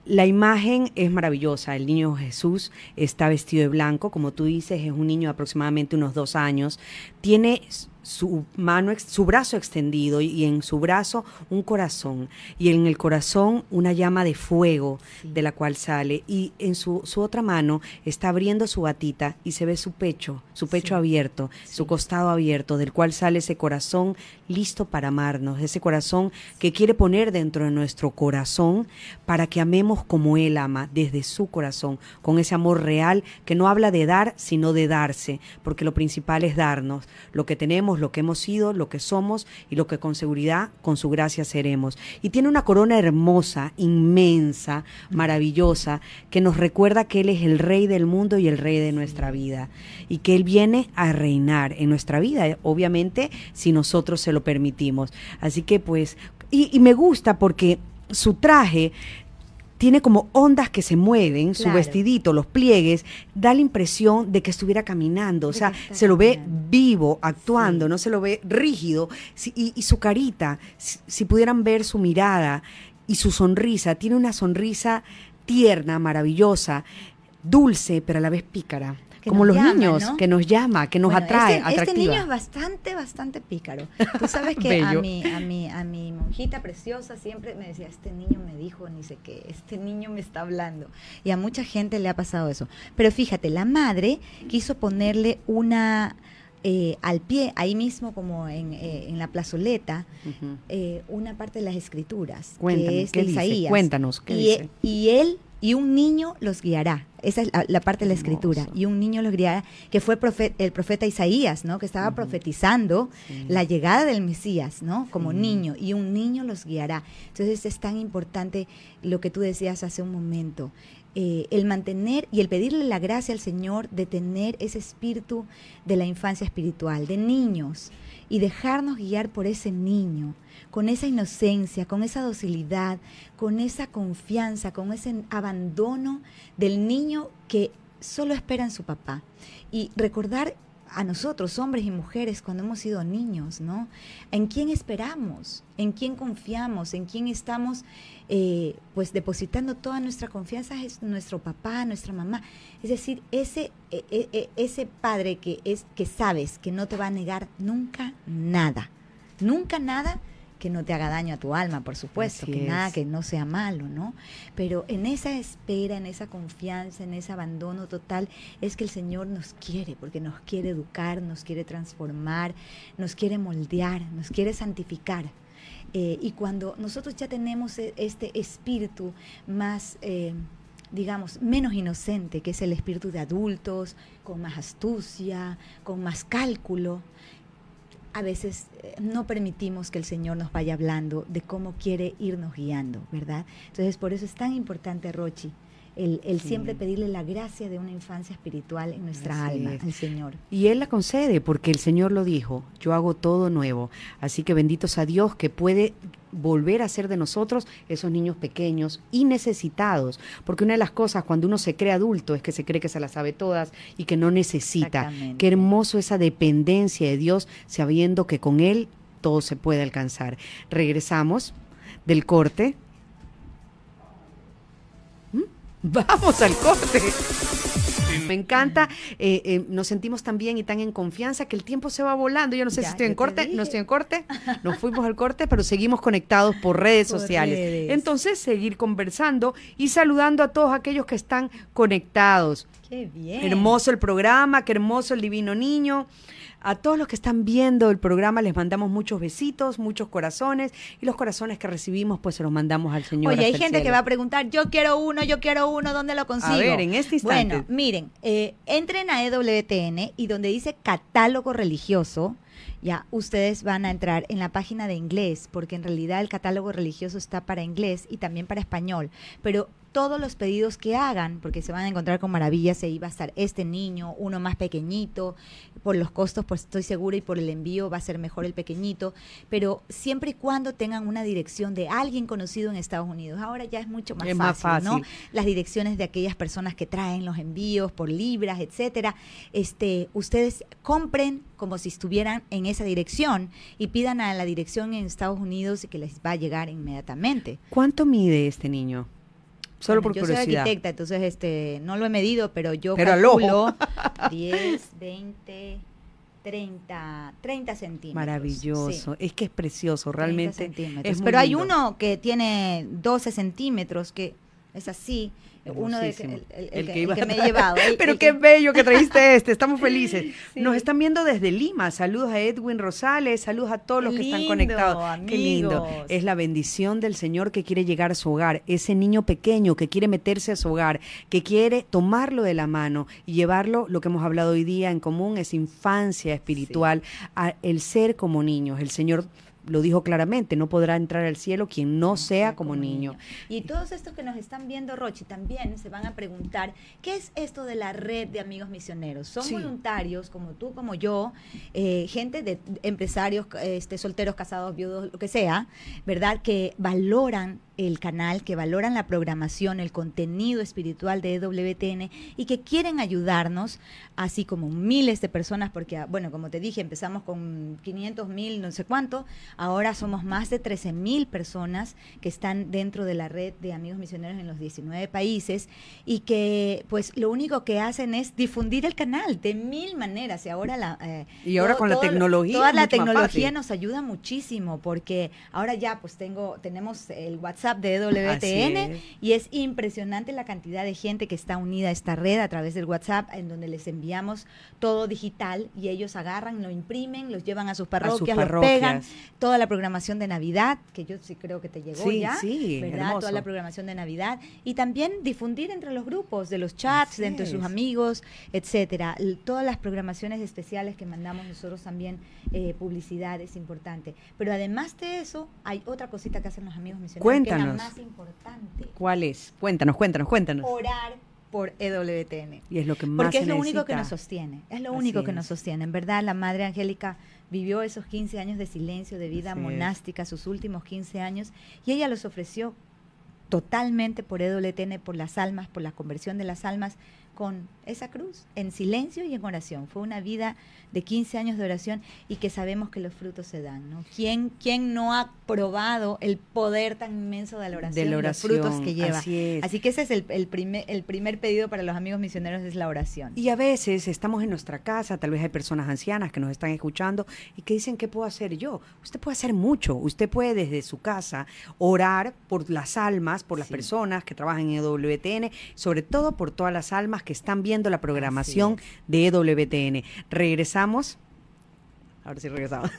La imagen es maravillosa. El niño Jesús está vestido de blanco, como tú dices, es un niño de aproximadamente unos dos años. Tiene su mano, su brazo extendido y en su brazo un corazón y en el corazón una llama de fuego de la cual sale y en su, su, otra mano está abriendo su batita y se ve su pecho, su pecho abierto, su costado abierto del cual sale ese corazón listo para amarnos, ese corazón que quiere poner dentro de nuestro corazón para que amemos como Él ama, desde su corazón, con ese amor real que no habla de dar, sino de darse, porque lo principal es darnos. Lo que tenemos, lo que hemos sido, lo que somos y lo que con seguridad, con su gracia seremos. Y tiene una corona hermosa, inmensa, maravillosa, que nos recuerda que Él es el Rey del mundo y el Rey de nuestra vida. Y que Él viene a reinar en nuestra vida, obviamente, si nosotros se lo permitimos. Así que pues, y, y me gusta porque su traje tiene como ondas que se mueven, su vestidito, los pliegues, da la impresión de que estuviera caminando, o sea, se lo ve vivo, actuando, no se lo ve rígido, y, su carita, si, pudieran ver su mirada y su sonrisa, tiene una sonrisa tierna, maravillosa, dulce, pero a la vez pícara como los niños, que nos llama, que nos atrae, este, este, niño es bastante, bastante pícaro. Tú sabes que a mi, a mi, a mi monjita preciosa siempre me decía, este niño me dijo ni sé qué, este niño me está hablando. Y a mucha gente le ha pasado eso. Pero fíjate, la madre quiso ponerle una eh, al pie, ahí mismo como en, eh, en la plazoleta, eh, una parte de las escrituras, que es de Isaías. Cuéntanos, ¿qué y, dice? y él y un niño los guiará. Esa es la, parte de la escritura. Y un niño los guiará, que fue el profeta Isaías, ¿no? Que estaba profetizando la llegada del Mesías, ¿no? Como niño. Y un niño los guiará. Entonces es tan importante lo que tú decías hace un momento. Eh, el mantener y el pedirle la gracia al Señor de tener ese espíritu de la infancia espiritual, de niños, y dejarnos guiar por ese niño, con esa inocencia, con esa docilidad, con esa confianza, con ese abandono del niño que solo espera en su papá. Y recordar a nosotros, hombres y mujeres, cuando hemos sido niños, ¿no? ¿En quién esperamos? ¿En quién confiamos? ¿En quién estamos, eh, pues, depositando toda nuestra confianza? Es nuestro papá, nuestra mamá. Es decir, ese, e, e, e, ese padre que, es, que sabes que no te va a negar nunca nada. Nunca nada que no te haga daño a tu alma, por supuesto, que nada que no sea malo, ¿no? Pero en esa espera, en esa confianza, en ese abandono total, es que el Señor nos quiere, porque nos quiere educar, nos quiere transformar, nos quiere moldear, nos quiere santificar. Eh, y cuando nosotros ya tenemos e, este espíritu más... Eh, digamos, menos inocente, que es el espíritu de adultos, con más astucia, con más cálculo. A veces eh, no permitimos que el Señor nos vaya hablando de cómo quiere irnos guiando, ¿verdad? Entonces, por eso es tan importante, Rochi, el, siempre pedirle la gracia de una infancia espiritual en nuestra alma al Señor. Y Él la concede porque el Señor lo dijo, yo hago todo nuevo. Así que benditos a Dios que puede volver a ser de nosotros esos niños pequeños y necesitados. Porque una de las cosas cuando uno se cree adulto es que se cree que se las sabe todas y que no necesita. Qué hermoso esa dependencia de Dios sabiendo que con Él todo se puede alcanzar. Regresamos del corte Vamos al corte. Me encanta, eh, eh, nos sentimos tan bien y tan en confianza que el tiempo se va volando. Yo no sé si estoy en corte, no estoy en corte, nos fuimos al corte, pero seguimos conectados por redes sociales. Entonces, seguir conversando y saludando a todos aquellos que están conectados. Qué bien. Hermoso el programa, qué hermoso el divino niño. A todos los que están viendo el programa les mandamos muchos besitos, muchos corazones y los corazones que recibimos pues se los mandamos al Señor. Oye, hay gente que va a preguntar, yo quiero uno, yo quiero uno, ¿dónde lo consigo? A ver, en este instante. Bueno, miren, eh, entren a EWTN y donde dice catálogo religioso, ya ustedes van a entrar en la página de inglés, porque en realidad el catálogo religioso está para inglés y también para español, pero todos los pedidos que hagan, porque se van a encontrar con maravillas, se iba a estar este niño, uno más pequeñito, por los costos, pues estoy segura, y por el envío va a ser mejor el pequeñito, pero siempre y cuando tengan una dirección de alguien conocido en Estados Unidos. Ahora ya es mucho más, fácil, ¿no? Las direcciones de aquellas personas que traen los envíos por libras, etcétera. Este, ustedes compren como si estuvieran en esa dirección y pidan a la dirección en Estados Unidos y que les va a llegar inmediatamente. ¿Cuánto mide este niño? Solo por yo soy arquitecta, entonces este no lo he medido, pero yo pero calculo 10, 20, 30, 30 centímetros. Maravilloso, es que es precioso, realmente. Es pero hay uno que tiene 12 centímetros, que es así, uno de el, que, me he llevado. Pero qué bello que trajiste este, estamos felices. Nos están viendo desde Lima. Saludos a Edwin Rosales, saludos a todos los que están conectados. Qué lindo. Es la bendición del Señor que quiere llegar a su hogar. Ese niño pequeño que quiere meterse a su hogar, que quiere tomarlo de la mano y llevarlo, lo que hemos hablado hoy día en común, es infancia espiritual, a el ser como niños. El Señor lo dijo claramente, no podrá entrar al cielo quien no, sea como, niño. Y todos estos que nos están viendo, Rochi, también se van a preguntar, ¿qué es esto de la red de amigos misioneros? Son voluntarios, como tú, como yo, eh, gente de empresarios, este, solteros, casados, viudos, lo que sea, ¿verdad? Que valoran el canal, que valoran la programación, el contenido espiritual de EWTN y que quieren ayudarnos, así como miles de personas, porque, bueno, como te dije, empezamos con 500 mil, no sé cuánto, ahora somos más de 13 mil personas que están dentro de la red de amigos misioneros en los 19 países y que, pues, lo único que hacen es difundir el canal de mil maneras y ahora la... Eh, y ahora con la tecnología. Toda la tecnología nos ayuda muchísimo porque ahora ya, pues, tengo, tenemos el WhatsApp de EWTN y es impresionante la cantidad de gente que está unida a esta red a través del WhatsApp en donde les enviamos todo digital y ellos agarran, lo imprimen, los llevan a sus parroquias, lo pegan, toda la programación de Navidad, que yo sí creo que te llegó ya, ¿verdad? Toda la programación de Navidad y también difundir entre los grupos de los chats, de entre sus amigos, etcétera. Todas las programaciones especiales que mandamos nosotros también, eh, publicidad es importante. Pero además de eso, hay otra cosita que hacen los amigos misioneros más importante. ¿Cuál es? Cuéntanos, cuéntanos, cuéntanos. Orar por EWTN. Y es lo que más Porque es lo único que nos sostiene. Es lo único que nos sostiene. En verdad, la Madre Angélica vivió esos 15 años de silencio, de vida monástica, sus últimos 15 años, y ella los ofreció totalmente por EWTN, por las almas, por la conversión de las almas, con esa cruz, en silencio y en oración. Fue una vida de 15 años de oración y que sabemos que los frutos se dan. ¿no? ¿Quién, quién no ha probado el poder tan inmenso de la oración, de los frutos que lleva? Así, que ese es el, el, primer, el primer pedido para los amigos misioneros, es la oración. Y a veces estamos en nuestra casa, tal vez hay personas ancianas que nos están escuchando y que dicen, ¿qué puedo hacer yo? Usted puede hacer mucho. Usted puede desde su casa orar por las almas, por las personas que trabajan en EWTN, sobre todo por todas las almas que están viendo la programación de EWTN. Regresamos Ahora sí regresamos.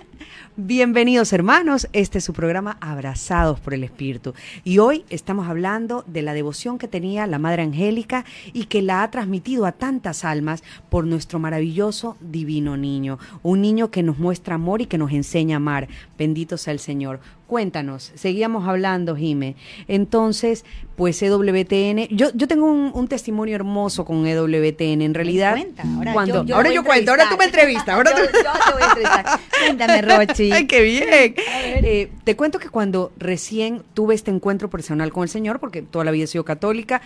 Bienvenidos hermanos, este es su programa Abrazados por el Espíritu. Y hoy estamos hablando de la devoción que tenía la Madre Angélica y que la ha transmitido a tantas almas por nuestro maravilloso divino niño. Un niño que nos muestra amor y que nos enseña a amar. Bendito sea el Señor. Cuéntanos, seguíamos hablando, Jime. Entonces, pues EWTN, yo, yo tengo un, testimonio hermoso con EWTN. En realidad, ahora cuando, yo, ahora yo cuento, ahora tú me entrevistas. Ahora yo, te voy a entrevistar. Cuéntame, Rochi. Ay, qué bien. Eh, te cuento que cuando recién tuve este encuentro personal con el Señor, porque toda la vida he sido católica,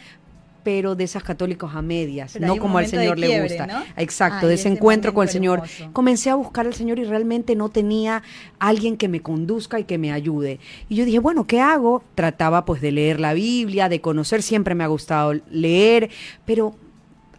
pero de esas católicos a medias, no como al Señor le gusta. Exacto, de ese encuentro con el Señor. Comencé a buscar al Señor y realmente no tenía alguien que me conduzca y que me ayude. Y yo dije, bueno, ¿qué hago? Trataba pues de leer la Biblia, de conocer, siempre me ha gustado leer, pero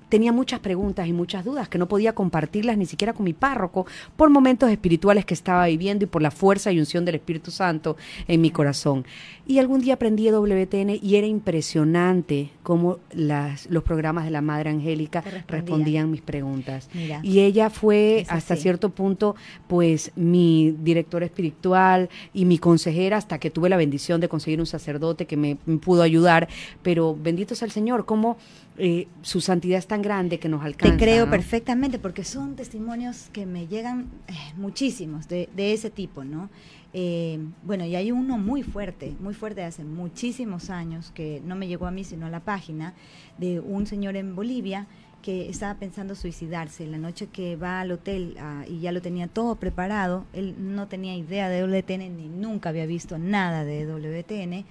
tenía muchas preguntas y muchas dudas que no podía compartirlas ni siquiera con mi párroco por momentos espirituales que estaba viviendo y por la fuerza y unción del Espíritu Santo en mi corazón. Y algún día aprendí WTN y era impresionante cómo las, los programas de la Madre Angélica respondían mis preguntas. y ella fue hasta cierto punto pues mi directora espiritual y mi consejera hasta que tuve la bendición de conseguir un sacerdote que me, pudo ayudar. Pero bendito sea el Señor, cómo eh, su santidad es tan grande que nos alcanza. Te creo perfectamente porque son testimonios que me llegan eh, muchísimos de, de ese tipo, ¿no? Eh, bueno, y hay uno muy fuerte, muy fuerte de hace muchísimos años, que no me llegó a mí, sino a la página, de un señor en Bolivia que estaba pensando suicidarse. La noche que va al hotel ah, y ya lo tenía todo preparado, él no tenía idea de WTN ni nunca había visto nada de WTN.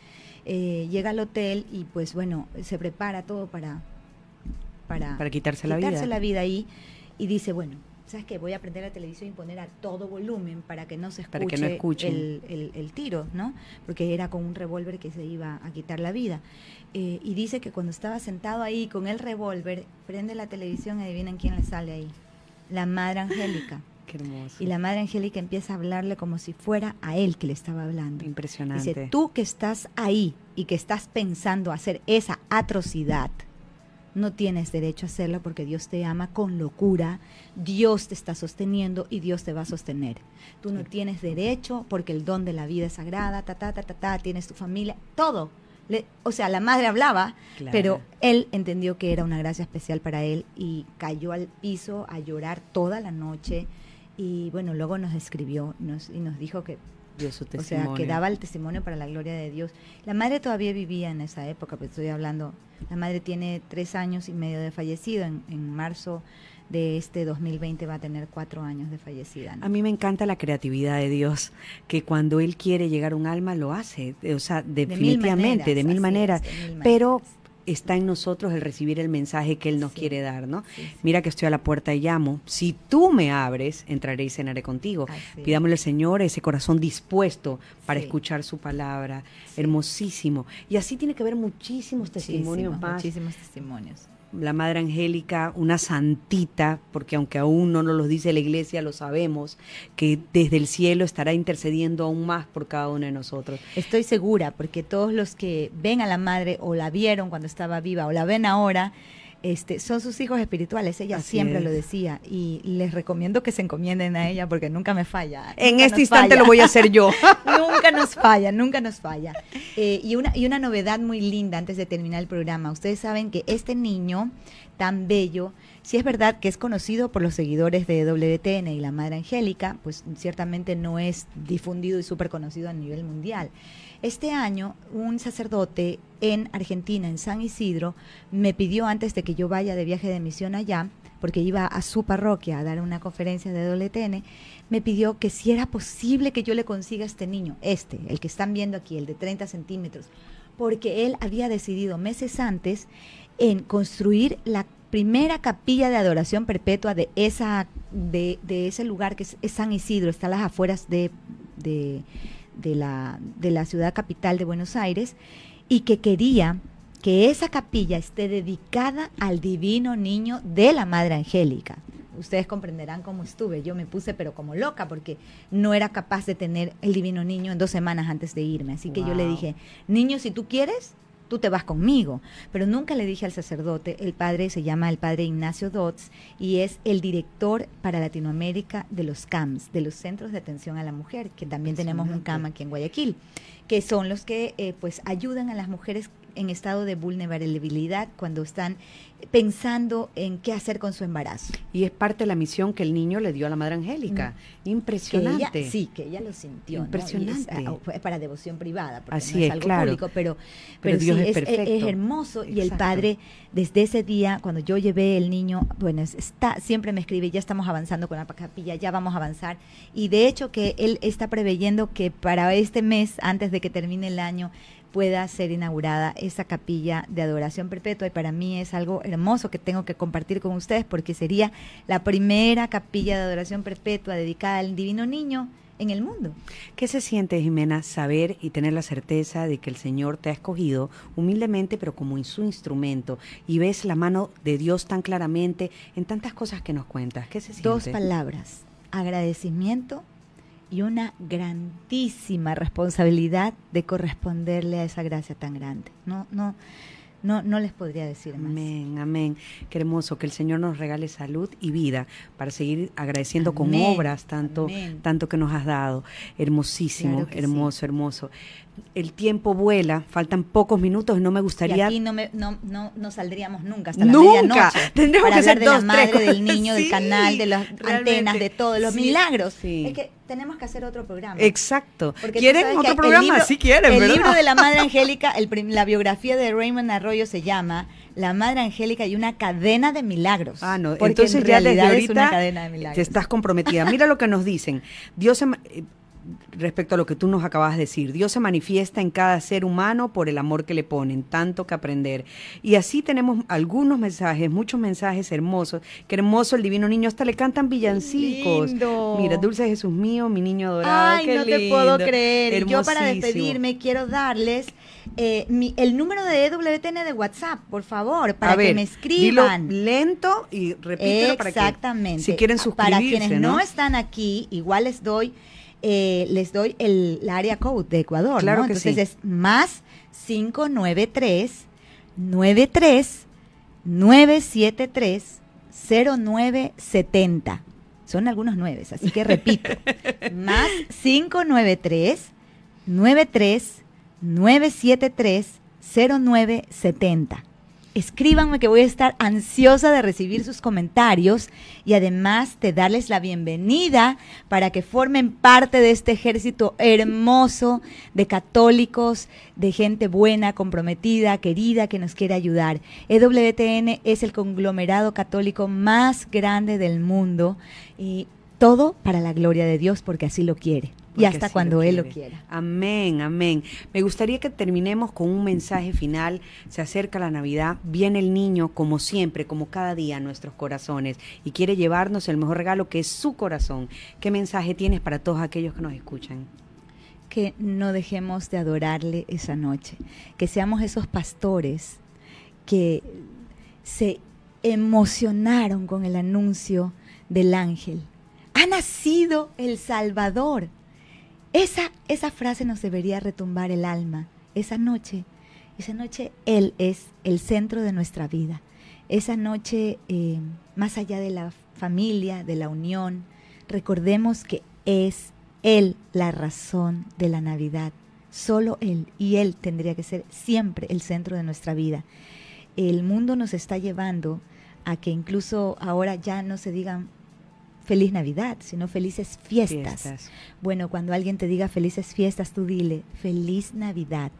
Eh, llega al hotel y pues bueno, se prepara todo para... Para, para quitarse, la vida. la vida ahí y dice, bueno, ¿sabes qué? Voy a aprender la televisión y poner a todo volumen para que no se escuche el, tiro, ¿no? Porque era con un revólver que se iba a quitar la vida. Eh, y dice que cuando estaba sentado ahí con el revólver, prende la televisión y adivinen quién le sale ahí. La Madre Angélica. Qué hermoso. Y la Madre Angélica empieza a hablarle como si fuera a él que le estaba hablando. Impresionante. Dice, tú que estás ahí y que estás pensando hacer esa atrocidad, no tienes derecho a hacerlo porque Dios te ama con locura, Dios te está sosteniendo y Dios te va a sostener. Tú no tienes derecho porque el don de la vida es sagrada, ta, ta, ta, ta, ta tienes tu familia, todo. o sea, la madre hablaba, pero él entendió que era una gracia especial para él y cayó al piso a llorar toda la noche. Y bueno, luego nos escribió y nos dijo que o sea, que daba el testimonio para la gloria de Dios. La madre todavía vivía en esa época, pues estoy hablando, la madre tiene tres años y medio de fallecido, en, en marzo de este 2020 va a tener cuatro años de fallecida. A mí me encanta la creatividad de Dios, que cuando Él quiere llegar a un alma lo hace, o sea, definitivamente, de mil maneras, pero está en nosotros el recibir el mensaje que Él nos quiere dar, ¿no? Mira que estoy a la puerta y llamo. Si tú me abres, entraré y cenaré contigo. Pidámosle al Señor ese corazón dispuesto para escuchar su palabra. Hermosísimo. Y así tiene que haber muchísimos testimonios más. Muchísimos testimonios la Madre Angélica, una santita, porque aunque aún no nos lo dice la iglesia, lo sabemos, que desde el cielo estará intercediendo aún más por cada uno de nosotros. Estoy segura, porque todos los que ven a la Madre o la vieron cuando estaba viva o la ven ahora, este, son sus hijos espirituales, ella siempre lo decía y les recomiendo que se encomienden a ella porque nunca me falla. En este instante lo voy a hacer yo. nunca nos falla, nunca nos falla. Eh, y, una, y una novedad muy linda antes de terminar el programa, ustedes saben que este niño tan bello, si es verdad que es conocido por los seguidores de WTN y la Madre Angélica, pues ciertamente no es difundido y súper conocido a nivel mundial. Este año, un sacerdote en Argentina, en San Isidro, me pidió antes de que yo vaya de viaje de misión allá, porque iba a su parroquia a dar una conferencia de WTN, me pidió que si era posible que yo le consiga a este niño, este, el que están viendo aquí, el de 30 centímetros, porque él había decidido meses antes en construir la primera capilla de adoración perpetua de esa de, ese lugar que es, San Isidro, está a las afueras de de la, de la ciudad capital de Buenos Aires y que quería que esa capilla esté dedicada al divino niño de la Madre Angélica. Ustedes comprenderán cómo estuve. Yo me puse pero como loca porque no era capaz de tener el divino niño en dos semanas antes de irme. Así que yo le dije, niño, si tú quieres, tú te vas conmigo. Pero nunca le dije al sacerdote, el padre se llama el padre Ignacio Dotz y es el director para Latinoamérica de los CAMS, de los Centros de Atención a la Mujer, que también tenemos un CAM aquí en Guayaquil, que son los que eh, pues ayudan a las mujeres en estado de vulnerabilidad cuando están pensando en qué hacer con su embarazo. Y es parte de la misión que el niño le dio a la Madre Angélica. Mm. Impresionante. sí, que ella lo sintió. Impresionante. Es, para devoción privada, porque Así no es, algo público, pero, pero, sí, es, es, hermoso. Y el padre, desde ese día, cuando yo llevé el niño, bueno, está, siempre me escribe, ya estamos avanzando con la capilla, ya vamos a avanzar. Y de hecho que él está preveyendo que para este mes, antes de que termine el año, pueda ser inaugurada esa capilla de adoración perpetua y para mí es algo hermoso que tengo que compartir con ustedes porque sería la primera capilla de adoración perpetua dedicada al divino niño en el mundo. ¿Qué se siente, Jimena, saber y tener la certeza de que el Señor te ha escogido humildemente, pero como en su instrumento, y ves la mano de Dios tan claramente en tantas cosas que nos cuentas? ¿Qué se siente? Dos palabras, agradecimiento y una grandísima responsabilidad de corresponderle a esa gracia tan grande. No, no, no, no les podría decir más. Amén, amén. Qué hermoso que el Señor nos regale salud y vida para seguir agradeciendo con obras tanto, tanto que nos has dado. Hermosísimo, hermoso, hermoso el tiempo vuela, faltan pocos minutos no me gustaría. Y aquí no, me, no, no, no, saldríamos nunca hasta la nunca. Tendríamos que hablar de la madre, del niño, del canal, de las antenas, de todos los milagros. Es que tenemos que hacer otro programa. Exacto. ¿Quieren otro programa? sí quieren, El libro de la Madre Angélica, el, la biografía de Raymond Arroyo se llama La Madre Angélica y una cadena de milagros. Ah, no. Entonces ya desde ahorita es una cadena de milagros. te estás comprometida. Mira lo que nos dicen. Dios se, respecto a lo que tú nos acabas de decir. Dios se manifiesta en cada ser humano por el amor que le ponen, tanto que aprender. Y así tenemos algunos mensajes, muchos mensajes hermosos. Qué hermoso el divino niño, hasta le cantan villancicos. Mira, dulce Jesús mío, mi niño adorado. Ay, no te puedo creer. Yo para despedirme quiero darles eh, el número de EWTN de WhatsApp, por favor, para que me escriban. lento y repítelo Exactamente. para que si quieren suscribirse, Para quienes ¿no? están aquí, igual les doy eh, les doy el, área code de Ecuador. Claro que Entonces es más 593 93 973 0970. Son algunos nueve, así que repito. más 593 93 973 0970 escríbanme que voy a estar ansiosa de recibir sus comentarios y además de darles la bienvenida para que formen parte de este ejército hermoso de católicos, de gente buena, comprometida, querida, que nos quiere ayudar. EWTN es el conglomerado católico más grande del mundo y todo para la gloria de Dios porque así lo quiere y hasta cuando Él lo quiera. Amén, amén. Me gustaría que terminemos con un mensaje final. Se acerca la Navidad, viene el niño como siempre, como cada día a nuestros corazones y quiere llevarnos el mejor regalo que es su corazón. ¿Qué mensaje tienes para todos aquellos que nos escuchan? Que no dejemos de adorarle esa noche, que seamos esos pastores que se emocionaron con el anuncio del ángel. Ha nacido el Salvador esa, esa frase nos debería retumbar el alma. Esa noche, esa noche Él es el centro de nuestra vida. Esa noche, eh, más allá de la familia, de la unión, recordemos que es Él la razón de la Navidad. Solo Él. Y Él tendría que ser siempre el centro de nuestra vida. El mundo nos está llevando a que incluso ahora ya no se digan feliz Navidad, sino felices fiestas. Bueno, cuando alguien te diga felices fiestas, tú dile feliz Navidad,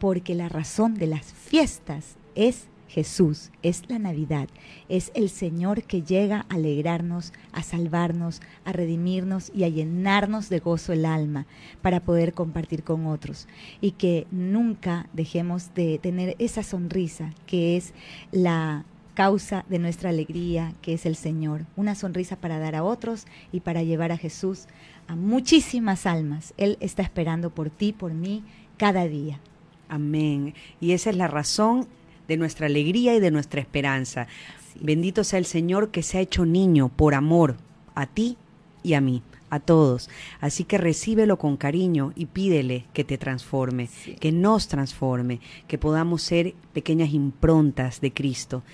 porque la razón de las fiestas es Jesús, es la Navidad, es el Señor que llega a alegrarnos, a salvarnos, a redimirnos y a llenarnos de gozo el alma para poder compartir con otros. Y que nunca dejemos de tener esa sonrisa que es la causa de nuestra alegría, que es el Señor. Una sonrisa para dar a otros y para llevar a Jesús a muchísimas almas. Él está esperando por ti, por mí, cada día. Amén. Y esa es la razón de nuestra alegría y de nuestra esperanza. Bendito sea el Señor que se ha hecho niño por amor a ti y a mí. a todos. Así que recíbelo con cariño y pídele que te transforme, que nos transforme, que podamos ser pequeñas improntas de Cristo.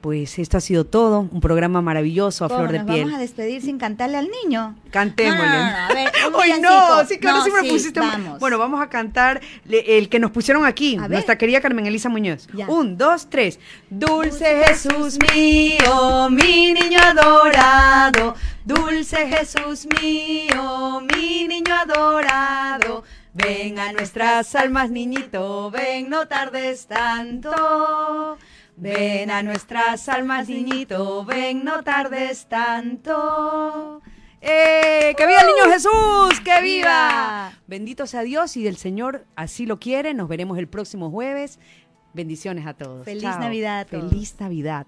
Pues esto ha sido todo, un programa maravilloso a flor de nos piel. Vamos a despedir sin cantarle al niño. Cantémosle. No, no, no, a ver, Hoy no, sí, claro, sí me sí, pusiste. vamos. Bueno, vamos a cantar el que nos pusieron aquí, A ver. nuestra querida Carmen Elisa Muñoz. Ya. Un, dos, tres. Dulce Jesús mío, mi niño adorado. Dulce Jesús mío, mi niño adorado. Ven a nuestras almas, niñito, ven, no tardes tanto. Ven a nuestras almas, niñito, ven, no tardes tanto. ¡Eh! ¡Que viva el niño Jesús! ¡Que viva! Bendito sea Dios y el Señor así lo quiere. Nos veremos el próximo jueves. Bendiciones a todos. Feliz Chao. Navidad a todos. Feliz Navidad.